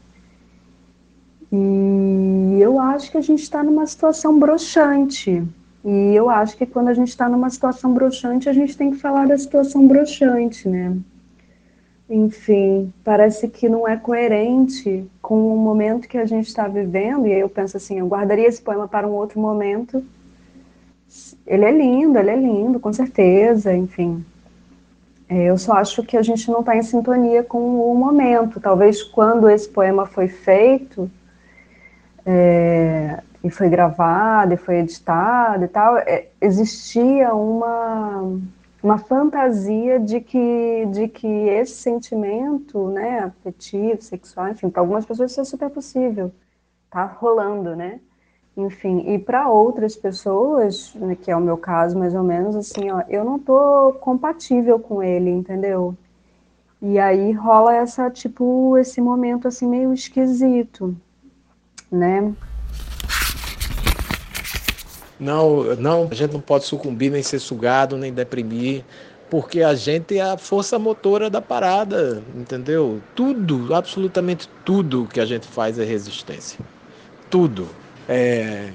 E eu acho que a gente está numa situação broxante. E eu acho que quando a gente está numa situação broxante, a gente tem que falar da situação broxante, né? Enfim, parece que não é coerente com o momento que a gente está vivendo. E aí eu penso assim, eu guardaria esse poema para um outro momento ele é lindo, ele é lindo, com certeza, enfim. É, eu só acho que a gente não está em sintonia com o momento. Talvez quando esse poema foi feito, é, e foi gravado, e foi editado e tal, é, existia uma, uma fantasia de que, de que esse sentimento, né, afetivo, sexual, enfim, para algumas pessoas isso é super possível, tá rolando, né? Enfim, e para outras pessoas, né, que é o meu caso mais ou menos, assim, ó, eu não tô compatível com ele, entendeu? E aí rola essa, tipo, esse momento assim meio esquisito, né? Não, não, a gente não pode sucumbir, nem ser sugado, nem deprimir, porque a gente é a força motora da parada, entendeu? Tudo, absolutamente tudo que a gente faz é resistência. Tudo. É,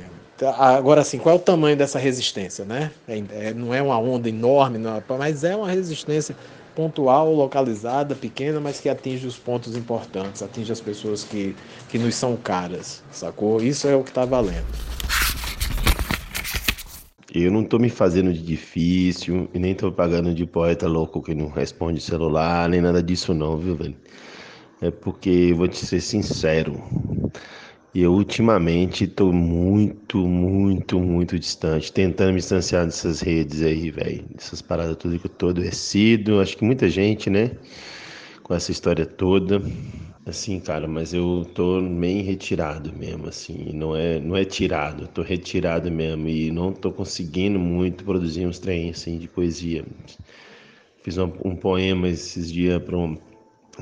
agora, assim, qual é o tamanho dessa resistência, né? É, é, não é uma onda enorme, não, mas é uma resistência pontual, localizada, pequena, mas que atinge os pontos importantes, atinge as pessoas que, que nos são caras, sacou? Isso é o que está valendo. Eu não tô me fazendo de difícil e nem tô pagando de poeta louco que não responde celular, nem nada disso não, viu, velho? É porque, vou te ser sincero, eu ultimamente tô muito, muito, muito distante, tentando me distanciar dessas redes aí, velho. Dessas paradas tudo que eu tô adoecido. Acho que muita gente, né? Com essa história toda. Assim, cara, mas eu tô bem retirado mesmo, assim, não é, não é tirado, tô retirado mesmo e não tô conseguindo muito produzir uns trens assim de poesia. Fiz um, um poema esses dias para um,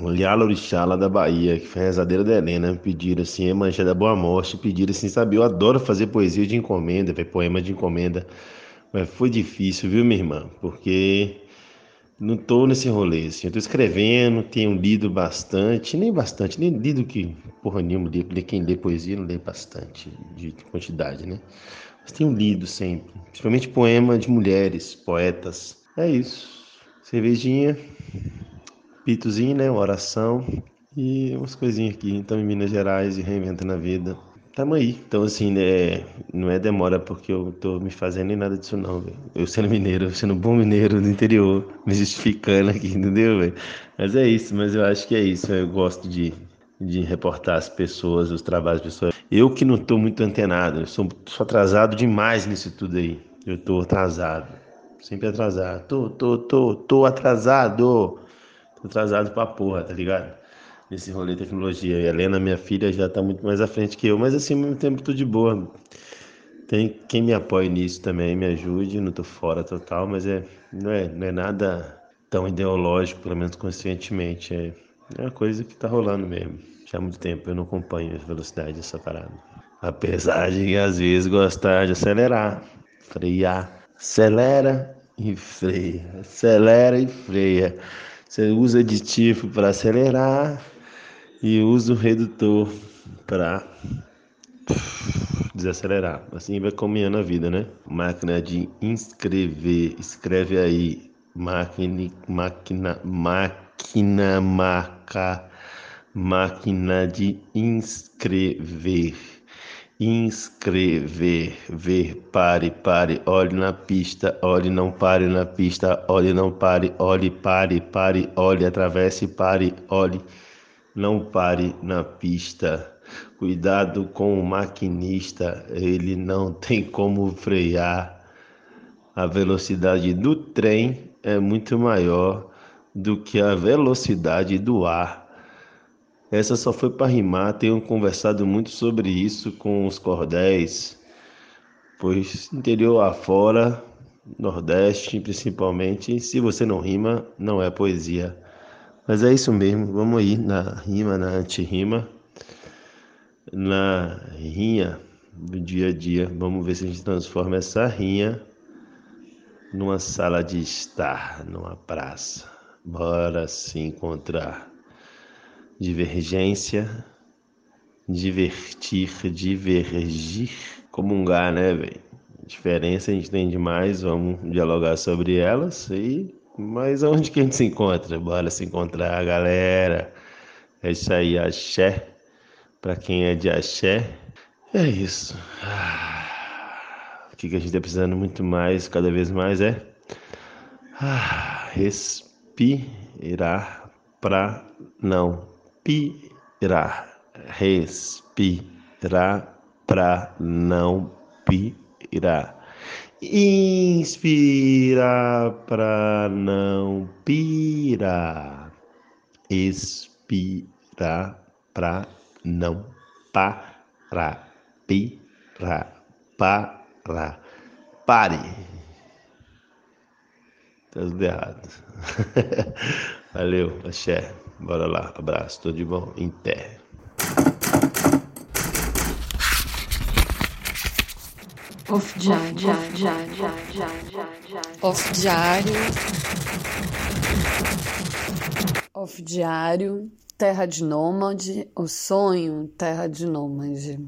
um Lialorixá lá da Bahia, que foi a rezadeira da Helena, pediram assim, é mancha da boa morte, pediram assim, sabe, eu adoro fazer poesia de encomenda, poema de encomenda, mas foi difícil, viu, minha irmã? Porque não tô nesse rolê, assim. Eu tô escrevendo, tenho lido bastante, nem bastante, nem lido que porra nenhuma, li, quem lê poesia não lê bastante de quantidade, né? Mas tenho lido sempre, principalmente poema de mulheres, poetas. É isso. Cervejinha, pitozinho, né? Uma oração e umas coisinhas aqui. Então, em Minas Gerais e reinventando a vida. Tamo aí. Então, assim, né, não é demora porque eu tô me fazendo nem nada disso, não, velho. Eu sendo mineiro, sendo bom mineiro do interior, me justificando aqui, entendeu, velho? Mas é isso, mas eu acho que é isso. Eu gosto de, de reportar as pessoas, os trabalhos das pessoas. Eu que não tô muito antenado, eu sou, sou atrasado demais nisso tudo aí. Eu tô atrasado. Sempre atrasado. Tô, tô, tô, tô atrasado. Tô atrasado pra porra, tá ligado? nesse rolê de tecnologia. E a Helena, minha filha, já está muito mais à frente que eu, mas assim, ao mesmo tempo, tudo de boa. Tem quem me apoie nisso também, me ajude, não estou fora total, mas é, não, é, não é nada tão ideológico, pelo menos conscientemente. É, é uma coisa que está rolando mesmo. Já há muito tempo eu não acompanho a velocidade dessa parada. Apesar de às vezes gostar de acelerar, frear, acelera e freia, acelera e freia. Você usa aditivo para acelerar e usa o redutor para desacelerar. Assim vai caminhando a vida, né? Máquina de inscrever, escreve aí, máquina, máquina, máquina, marca, máquina de inscrever. Inscrever, ver, pare, pare, olhe na pista, olhe, não pare na pista, olhe, não pare, olhe, pare, pare, olhe, atravesse, pare, olhe não pare na pista. Cuidado com o maquinista, ele não tem como frear. A velocidade do trem é muito maior do que a velocidade do ar. Essa só foi para rimar, tenho conversado muito sobre isso com os cordéis, pois interior afora, Nordeste principalmente, se você não rima, não é poesia. Mas é isso mesmo, vamos aí na rima, na anti-rima, na rinha do dia a dia. Vamos ver se a gente transforma essa rinha numa sala de estar, numa praça. Bora se encontrar. Divergência, divertir, divergir, comungar, né, velho? Diferença a gente tem demais, vamos dialogar sobre elas e mas onde que a gente se encontra? Bora se encontrar, galera. É isso aí, axé. Pra quem é de axé, é isso. Ah, o que, que a gente tá precisando muito mais, cada vez mais, é ah, respirar pra não pirar. Respirar pra não pirar. Inspira para não pirar. Expira para não parar. Pirar. para. Pare. Tá tudo errado. Valeu, axé. Bora lá. Abraço, tudo de bom. Em pé. Off diário, diário, diário, diário, diário. Off diário. Off diário. Terra de Nômade. O sonho, Terra de Nômade.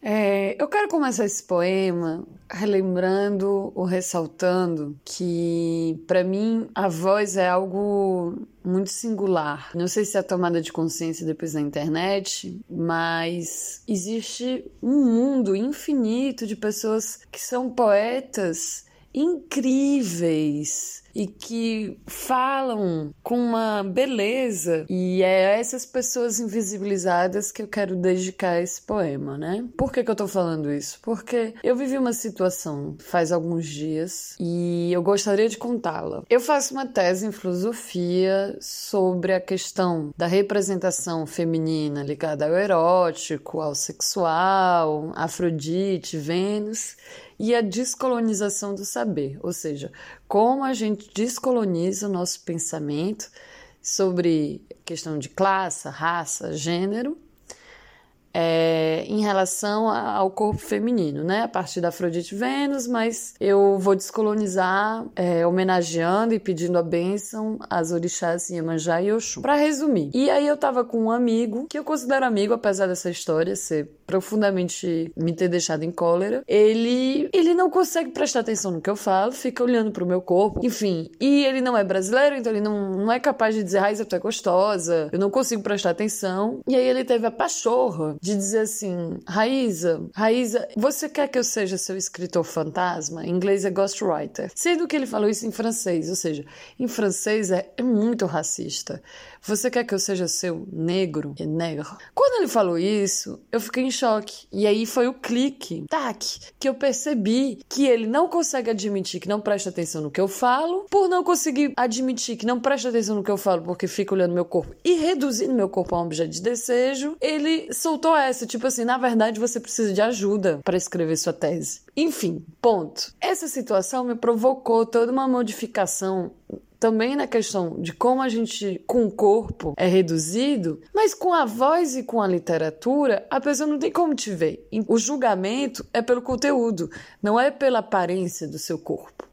É, eu quero começar esse poema relembrando ou ressaltando que, para mim, a voz é algo muito singular. Não sei se é a tomada de consciência depois da internet, mas existe um mundo infinito de pessoas que são poetas incríveis e que falam com uma beleza e é a essas pessoas invisibilizadas que eu quero dedicar esse poema, né? Por que, que eu tô falando isso? Porque eu vivi uma situação faz alguns dias e eu gostaria de contá-la. Eu faço uma tese em filosofia sobre a questão da representação feminina ligada ao erótico, ao sexual, Afrodite, Vênus e a descolonização do saber, ou seja, como a gente descoloniza o nosso pensamento sobre questão de classe, raça, gênero é, em relação ao corpo feminino, né? A partir da Afrodite Vênus, mas eu vou descolonizar é, homenageando e pedindo a bênção às orixás Iemanjá e Oxum. Para resumir, e aí eu tava com um amigo, que eu considero amigo, apesar dessa história ser profundamente me ter deixado em cólera, ele, ele não consegue prestar atenção no que eu falo, fica olhando pro meu corpo, enfim, e ele não é brasileiro, então ele não, não é capaz de dizer, Raiza, tu é gostosa, eu não consigo prestar atenção, e aí ele teve a pachorra de dizer assim: Raíza, Raíza, você quer que eu seja seu escritor fantasma? Em inglês é ghostwriter. Sendo que ele falou isso em francês, ou seja, em francês é, é muito racista. Você quer que eu seja seu negro? É negro. Quando ele falou isso, eu fiquei em choque. E aí foi o clique, tac, que eu percebi que ele não consegue admitir que não presta atenção no que eu falo, por não conseguir admitir que não presta atenção no que eu falo porque fica olhando meu corpo e reduzindo meu corpo a um objeto de desejo, ele soltou essa, tipo assim, na verdade você precisa de ajuda para escrever sua tese. Enfim, ponto. Essa situação me provocou toda uma modificação também na questão de como a gente, com o corpo, é reduzido, mas com a voz e com a literatura, a pessoa não tem como te ver. O julgamento é pelo conteúdo, não é pela aparência do seu corpo.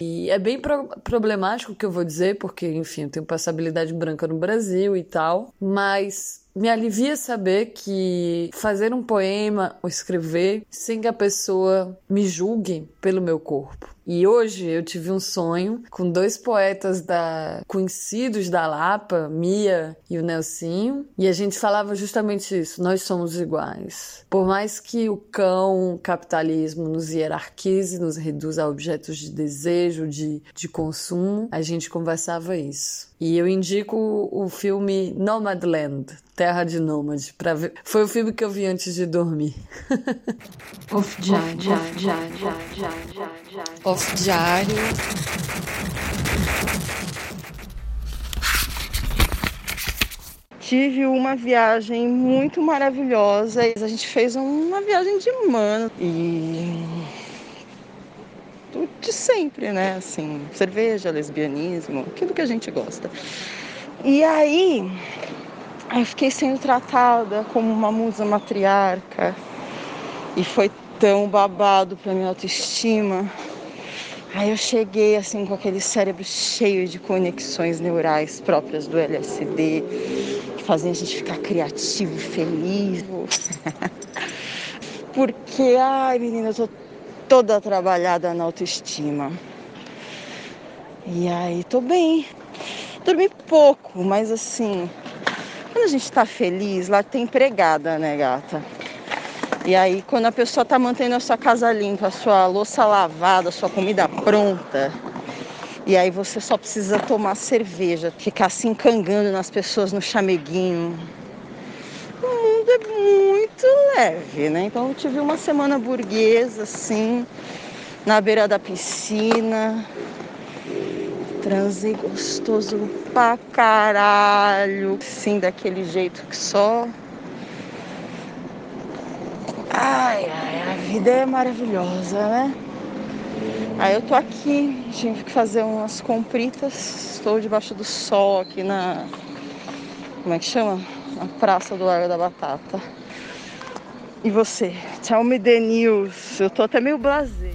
E é bem pro problemático o que eu vou dizer, porque, enfim, eu tenho passabilidade branca no Brasil e tal, mas me alivia saber que fazer um poema ou escrever sem que a pessoa me julgue pelo meu corpo. E hoje eu tive um sonho com dois poetas da conhecidos da Lapa, Mia e o Nelsinho, e a gente falava justamente isso, nós somos iguais. Por mais que o cão, o capitalismo nos hierarquize, nos reduza a objetos de desejo, de, de consumo, a gente conversava isso. E eu indico o filme Nomadland, Terra de Nômade, para ver. Foi o filme que eu vi antes de dormir. Off diário, diário, diário. Tive uma viagem muito maravilhosa. A gente fez uma viagem de mano e de sempre, né? Assim, cerveja, lesbianismo, aquilo que a gente gosta. E aí, eu fiquei sendo tratada como uma musa matriarca e foi tão babado para minha autoestima. Aí eu cheguei assim com aquele cérebro cheio de conexões neurais próprias do LSD, que fazem a gente ficar criativo, feliz. Porque, ai menina, eu tô toda trabalhada na autoestima. E aí tô bem. Dormi pouco, mas assim, quando a gente tá feliz, lá tem empregada, né, gata? E aí, quando a pessoa tá mantendo a sua casa limpa, a sua louça lavada, a sua comida pronta, e aí você só precisa tomar cerveja, ficar se encangando nas pessoas no chameguinho. O mundo é muito leve, né? Então eu tive uma semana burguesa, assim, na beira da piscina. Transei gostoso pra caralho. Sim, daquele jeito que só Ai, ai, a vida é maravilhosa, né? Aí eu tô aqui, tive que fazer umas compritas. Estou debaixo do sol aqui na. Como é que chama? Na Praça do Largo da Batata. E você? Tell me the news. Eu tô até meio blasé.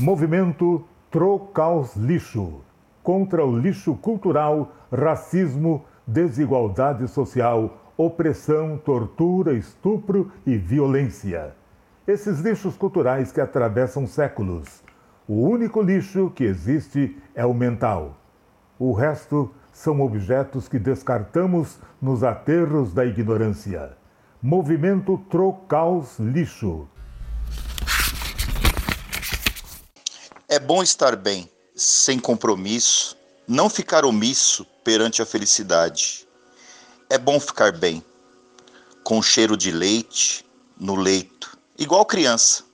Movimento Trocaus Lixo contra o lixo cultural, racismo, desigualdade social, opressão, tortura, estupro e violência. Esses lixos culturais que atravessam séculos. O único lixo que existe é o mental. O resto são objetos que descartamos nos aterros da ignorância. Movimento Trocaus Lixo. É bom estar bem, sem compromisso, não ficar omisso perante a felicidade. É bom ficar bem, com cheiro de leite, no leito, igual criança,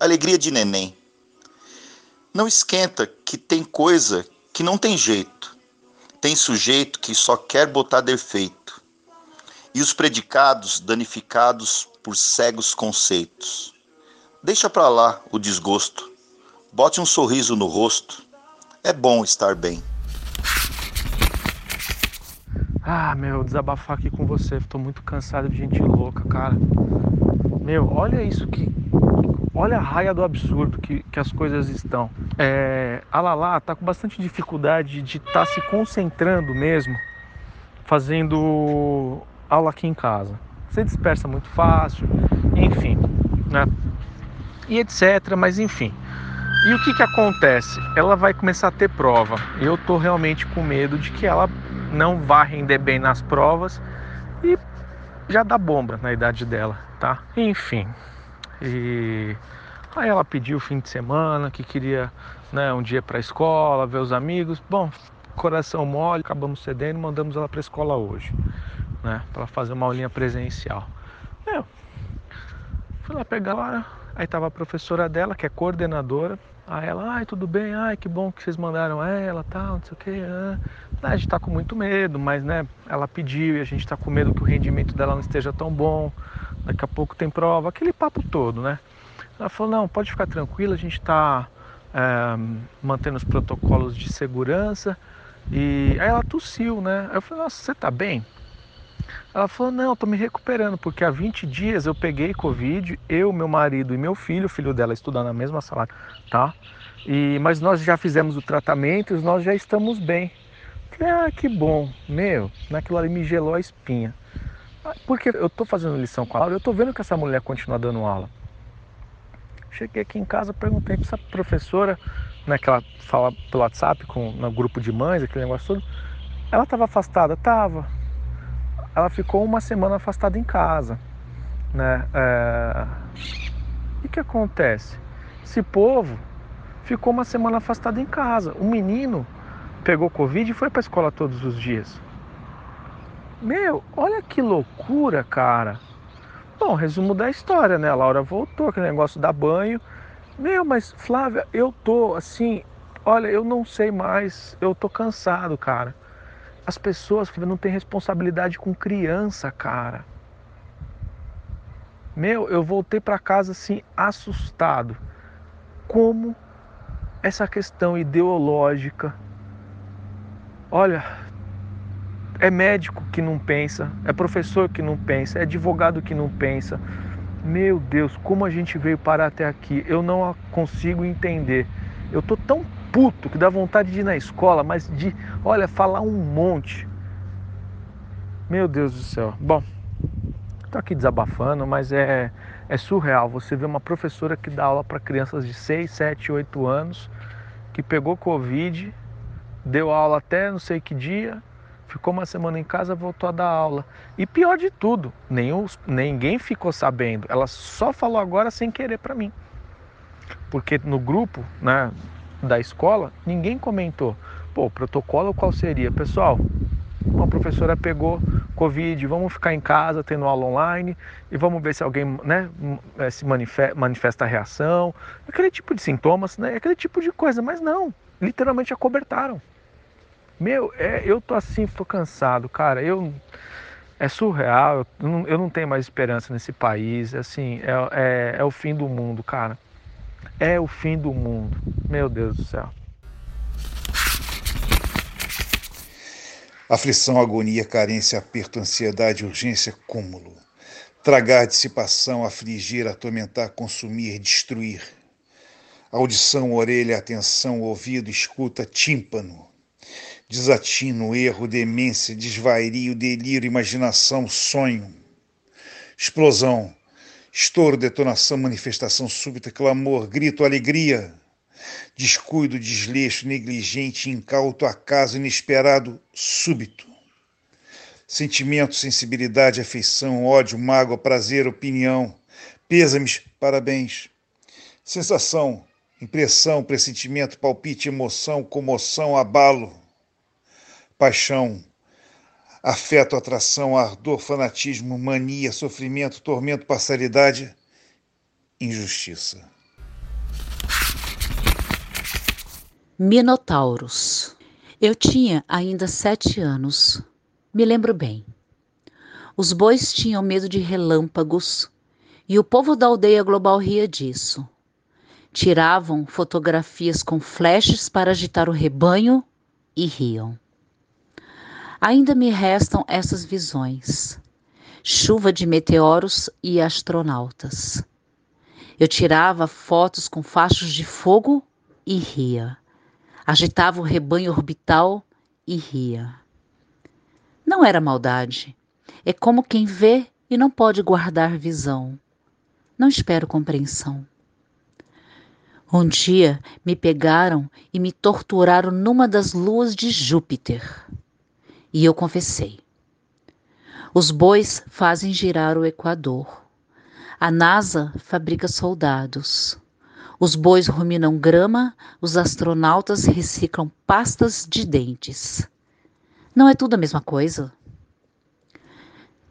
alegria de neném. Não esquenta que tem coisa que não tem jeito. Tem sujeito que só quer botar defeito. E os predicados danificados por cegos conceitos. Deixa para lá o desgosto. Bote um sorriso no rosto. É bom estar bem. Ah, meu, desabafar aqui com você. Tô muito cansado de gente louca, cara. Meu, olha isso que. Olha a raia do absurdo que, que as coisas estão. É, a Lala tá com bastante dificuldade de estar tá se concentrando mesmo, fazendo aula aqui em casa. Você dispersa muito fácil, enfim, né? E etc. Mas enfim. E o que que acontece? Ela vai começar a ter prova. Eu tô realmente com medo de que ela não vá render bem nas provas e já dá bomba na idade dela, tá? Enfim. E aí ela pediu o fim de semana, que queria né, um dia para a escola, ver os amigos. Bom, coração mole, acabamos cedendo mandamos ela para a escola hoje, né? Para fazer uma aulinha presencial. Meu, fui lá pegar hora, aí tava a professora dela, que é coordenadora, Aí ela, ai, tudo bem, ai, que bom que vocês mandaram ela, tal, não sei o que. Ah. A gente tá com muito medo, mas né, ela pediu e a gente tá com medo que o rendimento dela não esteja tão bom. Daqui a pouco tem prova, aquele papo todo, né? Ela falou, não, pode ficar tranquila, a gente tá é, mantendo os protocolos de segurança. E aí ela tossiu, né? Aí eu falei, nossa, você tá bem? Ela falou: Não, eu tô me recuperando, porque há 20 dias eu peguei Covid, eu, meu marido e meu filho, o filho dela estudando na mesma sala, tá? E, mas nós já fizemos o tratamento e nós já estamos bem. Ah, que bom, meu, naquilo ali me gelou a espinha. Ah, porque eu tô fazendo lição com a aula, eu tô vendo que essa mulher continua dando aula. Cheguei aqui em casa, perguntei para essa professora, né, que ela fala pelo WhatsApp com, no grupo de mães, aquele negócio todo. Ela estava afastada? Tava ela ficou uma semana afastada em casa. Né? É... E que acontece? Esse povo ficou uma semana afastado em casa. O menino pegou Covid e foi para a escola todos os dias. Meu, olha que loucura, cara. Bom, resumo da história, né? A Laura voltou, aquele negócio da banho. Meu, mas Flávia, eu tô assim, olha, eu não sei mais, eu tô cansado, cara. As pessoas não têm responsabilidade com criança, cara. Meu, eu voltei para casa assim assustado. Como essa questão ideológica. Olha, é médico que não pensa, é professor que não pensa, é advogado que não pensa. Meu Deus, como a gente veio parar até aqui? Eu não consigo entender. Eu tô tão puto que dá vontade de ir na escola, mas de, olha, falar um monte. Meu Deus do céu. Bom, tô aqui desabafando, mas é, é surreal. Você vê uma professora que dá aula para crianças de 6, 7, 8 anos, que pegou Covid, deu aula até não sei que dia, ficou uma semana em casa, voltou a dar aula. E pior de tudo, nenhum, ninguém ficou sabendo. Ela só falou agora sem querer para mim. Porque no grupo, né, da escola, ninguém comentou. Pô, protocolo qual seria? Pessoal, uma professora pegou Covid, vamos ficar em casa tendo aula online e vamos ver se alguém né, eh, se manifesta, a reação, aquele tipo de sintomas, né, aquele tipo de coisa, mas não, literalmente acobertaram. Meu, é, eu tô assim, tô cansado, cara, eu é surreal. Eu não, eu não tenho mais esperança nesse país. Assim, é, é, é o fim do mundo, cara. É o fim do mundo. Meu Deus do céu. Aflição, agonia, carência, aperto, ansiedade, urgência, cúmulo. Tragar, dissipação, afligir, atormentar, consumir, destruir. Audição, orelha, atenção, ouvido, escuta, tímpano. Desatino, erro, demência, desvairio, delírio, imaginação, sonho. Explosão, estouro, detonação, manifestação súbita, clamor, grito, alegria descuido, desleixo, negligente, incauto, acaso, inesperado, súbito. Sentimento, sensibilidade, afeição, ódio, mágoa, prazer, opinião, pêsames, parabéns. Sensação, impressão, pressentimento, palpite, emoção, comoção, abalo. Paixão, afeto, atração, ardor, fanatismo, mania, sofrimento, tormento, parcialidade, injustiça. Minotauros. Eu tinha ainda sete anos. Me lembro bem. Os bois tinham medo de relâmpagos e o povo da aldeia global ria disso. Tiravam fotografias com flashes para agitar o rebanho e riam. Ainda me restam essas visões: chuva de meteoros e astronautas. Eu tirava fotos com fachos de fogo e ria agitava o rebanho orbital e ria. Não era maldade. É como quem vê e não pode guardar visão. Não espero compreensão. Um dia me pegaram e me torturaram numa das luas de Júpiter. E eu confessei. Os bois fazem girar o Equador. A NASA fabrica soldados. Os bois ruminam grama, os astronautas reciclam pastas de dentes. Não é tudo a mesma coisa?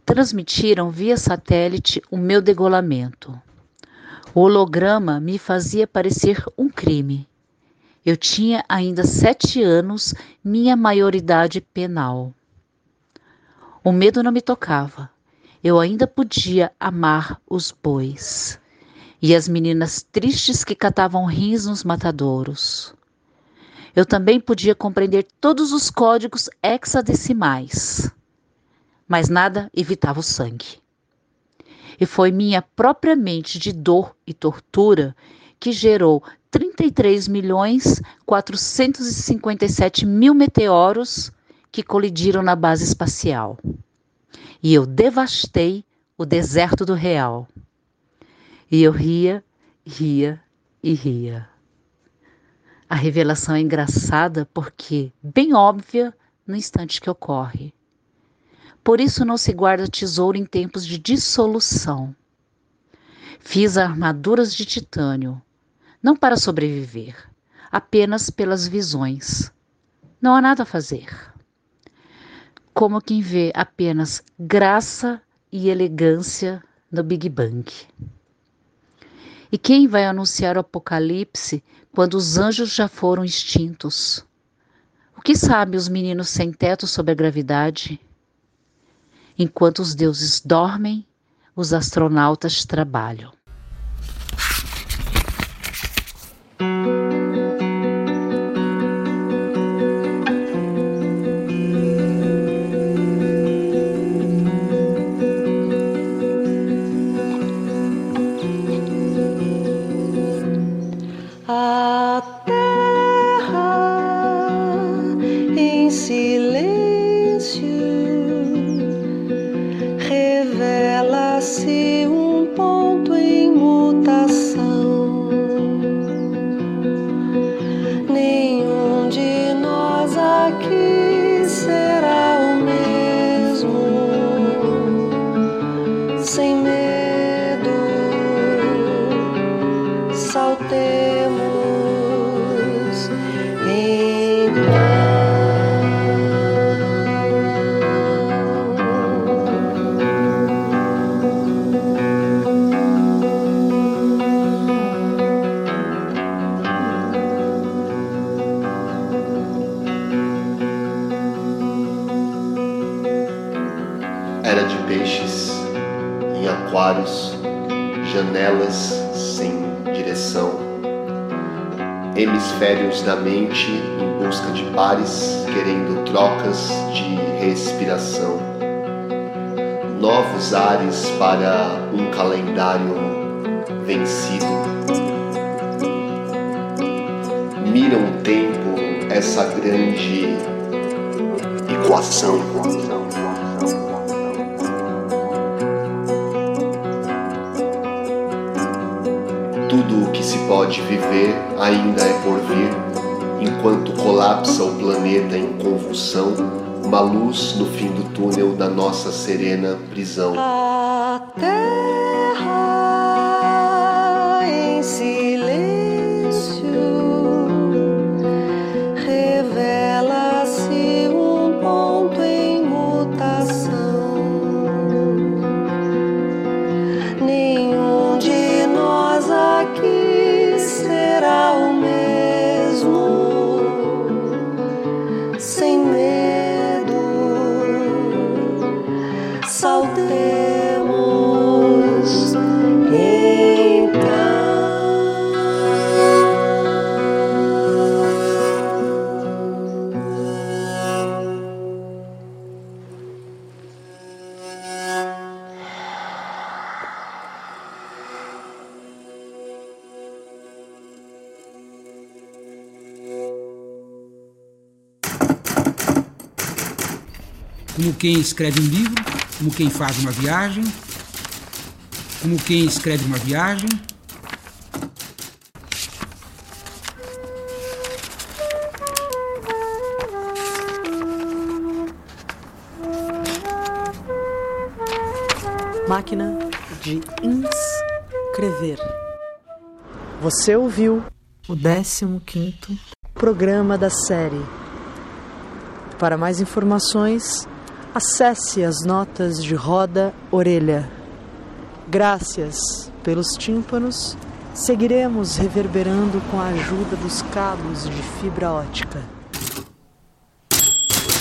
Transmitiram via satélite o meu degolamento. O holograma me fazia parecer um crime. Eu tinha ainda sete anos, minha maioridade penal. O medo não me tocava. Eu ainda podia amar os bois e as meninas tristes que catavam rins nos matadouros. Eu também podia compreender todos os códigos hexadecimais, mas nada evitava o sangue. E foi minha própria mente de dor e tortura que gerou 33 milhões 457 mil meteoros que colidiram na base espacial. E eu devastei o deserto do real. E eu ria, ria e ria. A revelação é engraçada porque, bem óbvia, no instante que ocorre. Por isso não se guarda tesouro em tempos de dissolução. Fiz armaduras de titânio, não para sobreviver, apenas pelas visões. Não há nada a fazer. Como quem vê apenas graça e elegância no Big Bang. E quem vai anunciar o apocalipse quando os anjos já foram extintos? O que sabem os meninos sem teto sobre a gravidade? Enquanto os deuses dormem, os astronautas trabalham. Trabalhos, hemisférios da mente em busca de pares, querendo trocas de respiração, novos ares para um calendário vencido. Mira um tempo essa grande equação. Tudo o que se pode viver ainda é por vir, enquanto colapsa o planeta em convulsão, uma luz no fim do túnel da nossa serena prisão. Quem escreve um livro, como quem faz uma viagem, como quem escreve uma viagem. Máquina de inscrever. Você ouviu o 15º programa da série. Para mais informações, acesse as notas de roda orelha. Graças pelos tímpanos, seguiremos reverberando com a ajuda dos cabos de fibra ótica.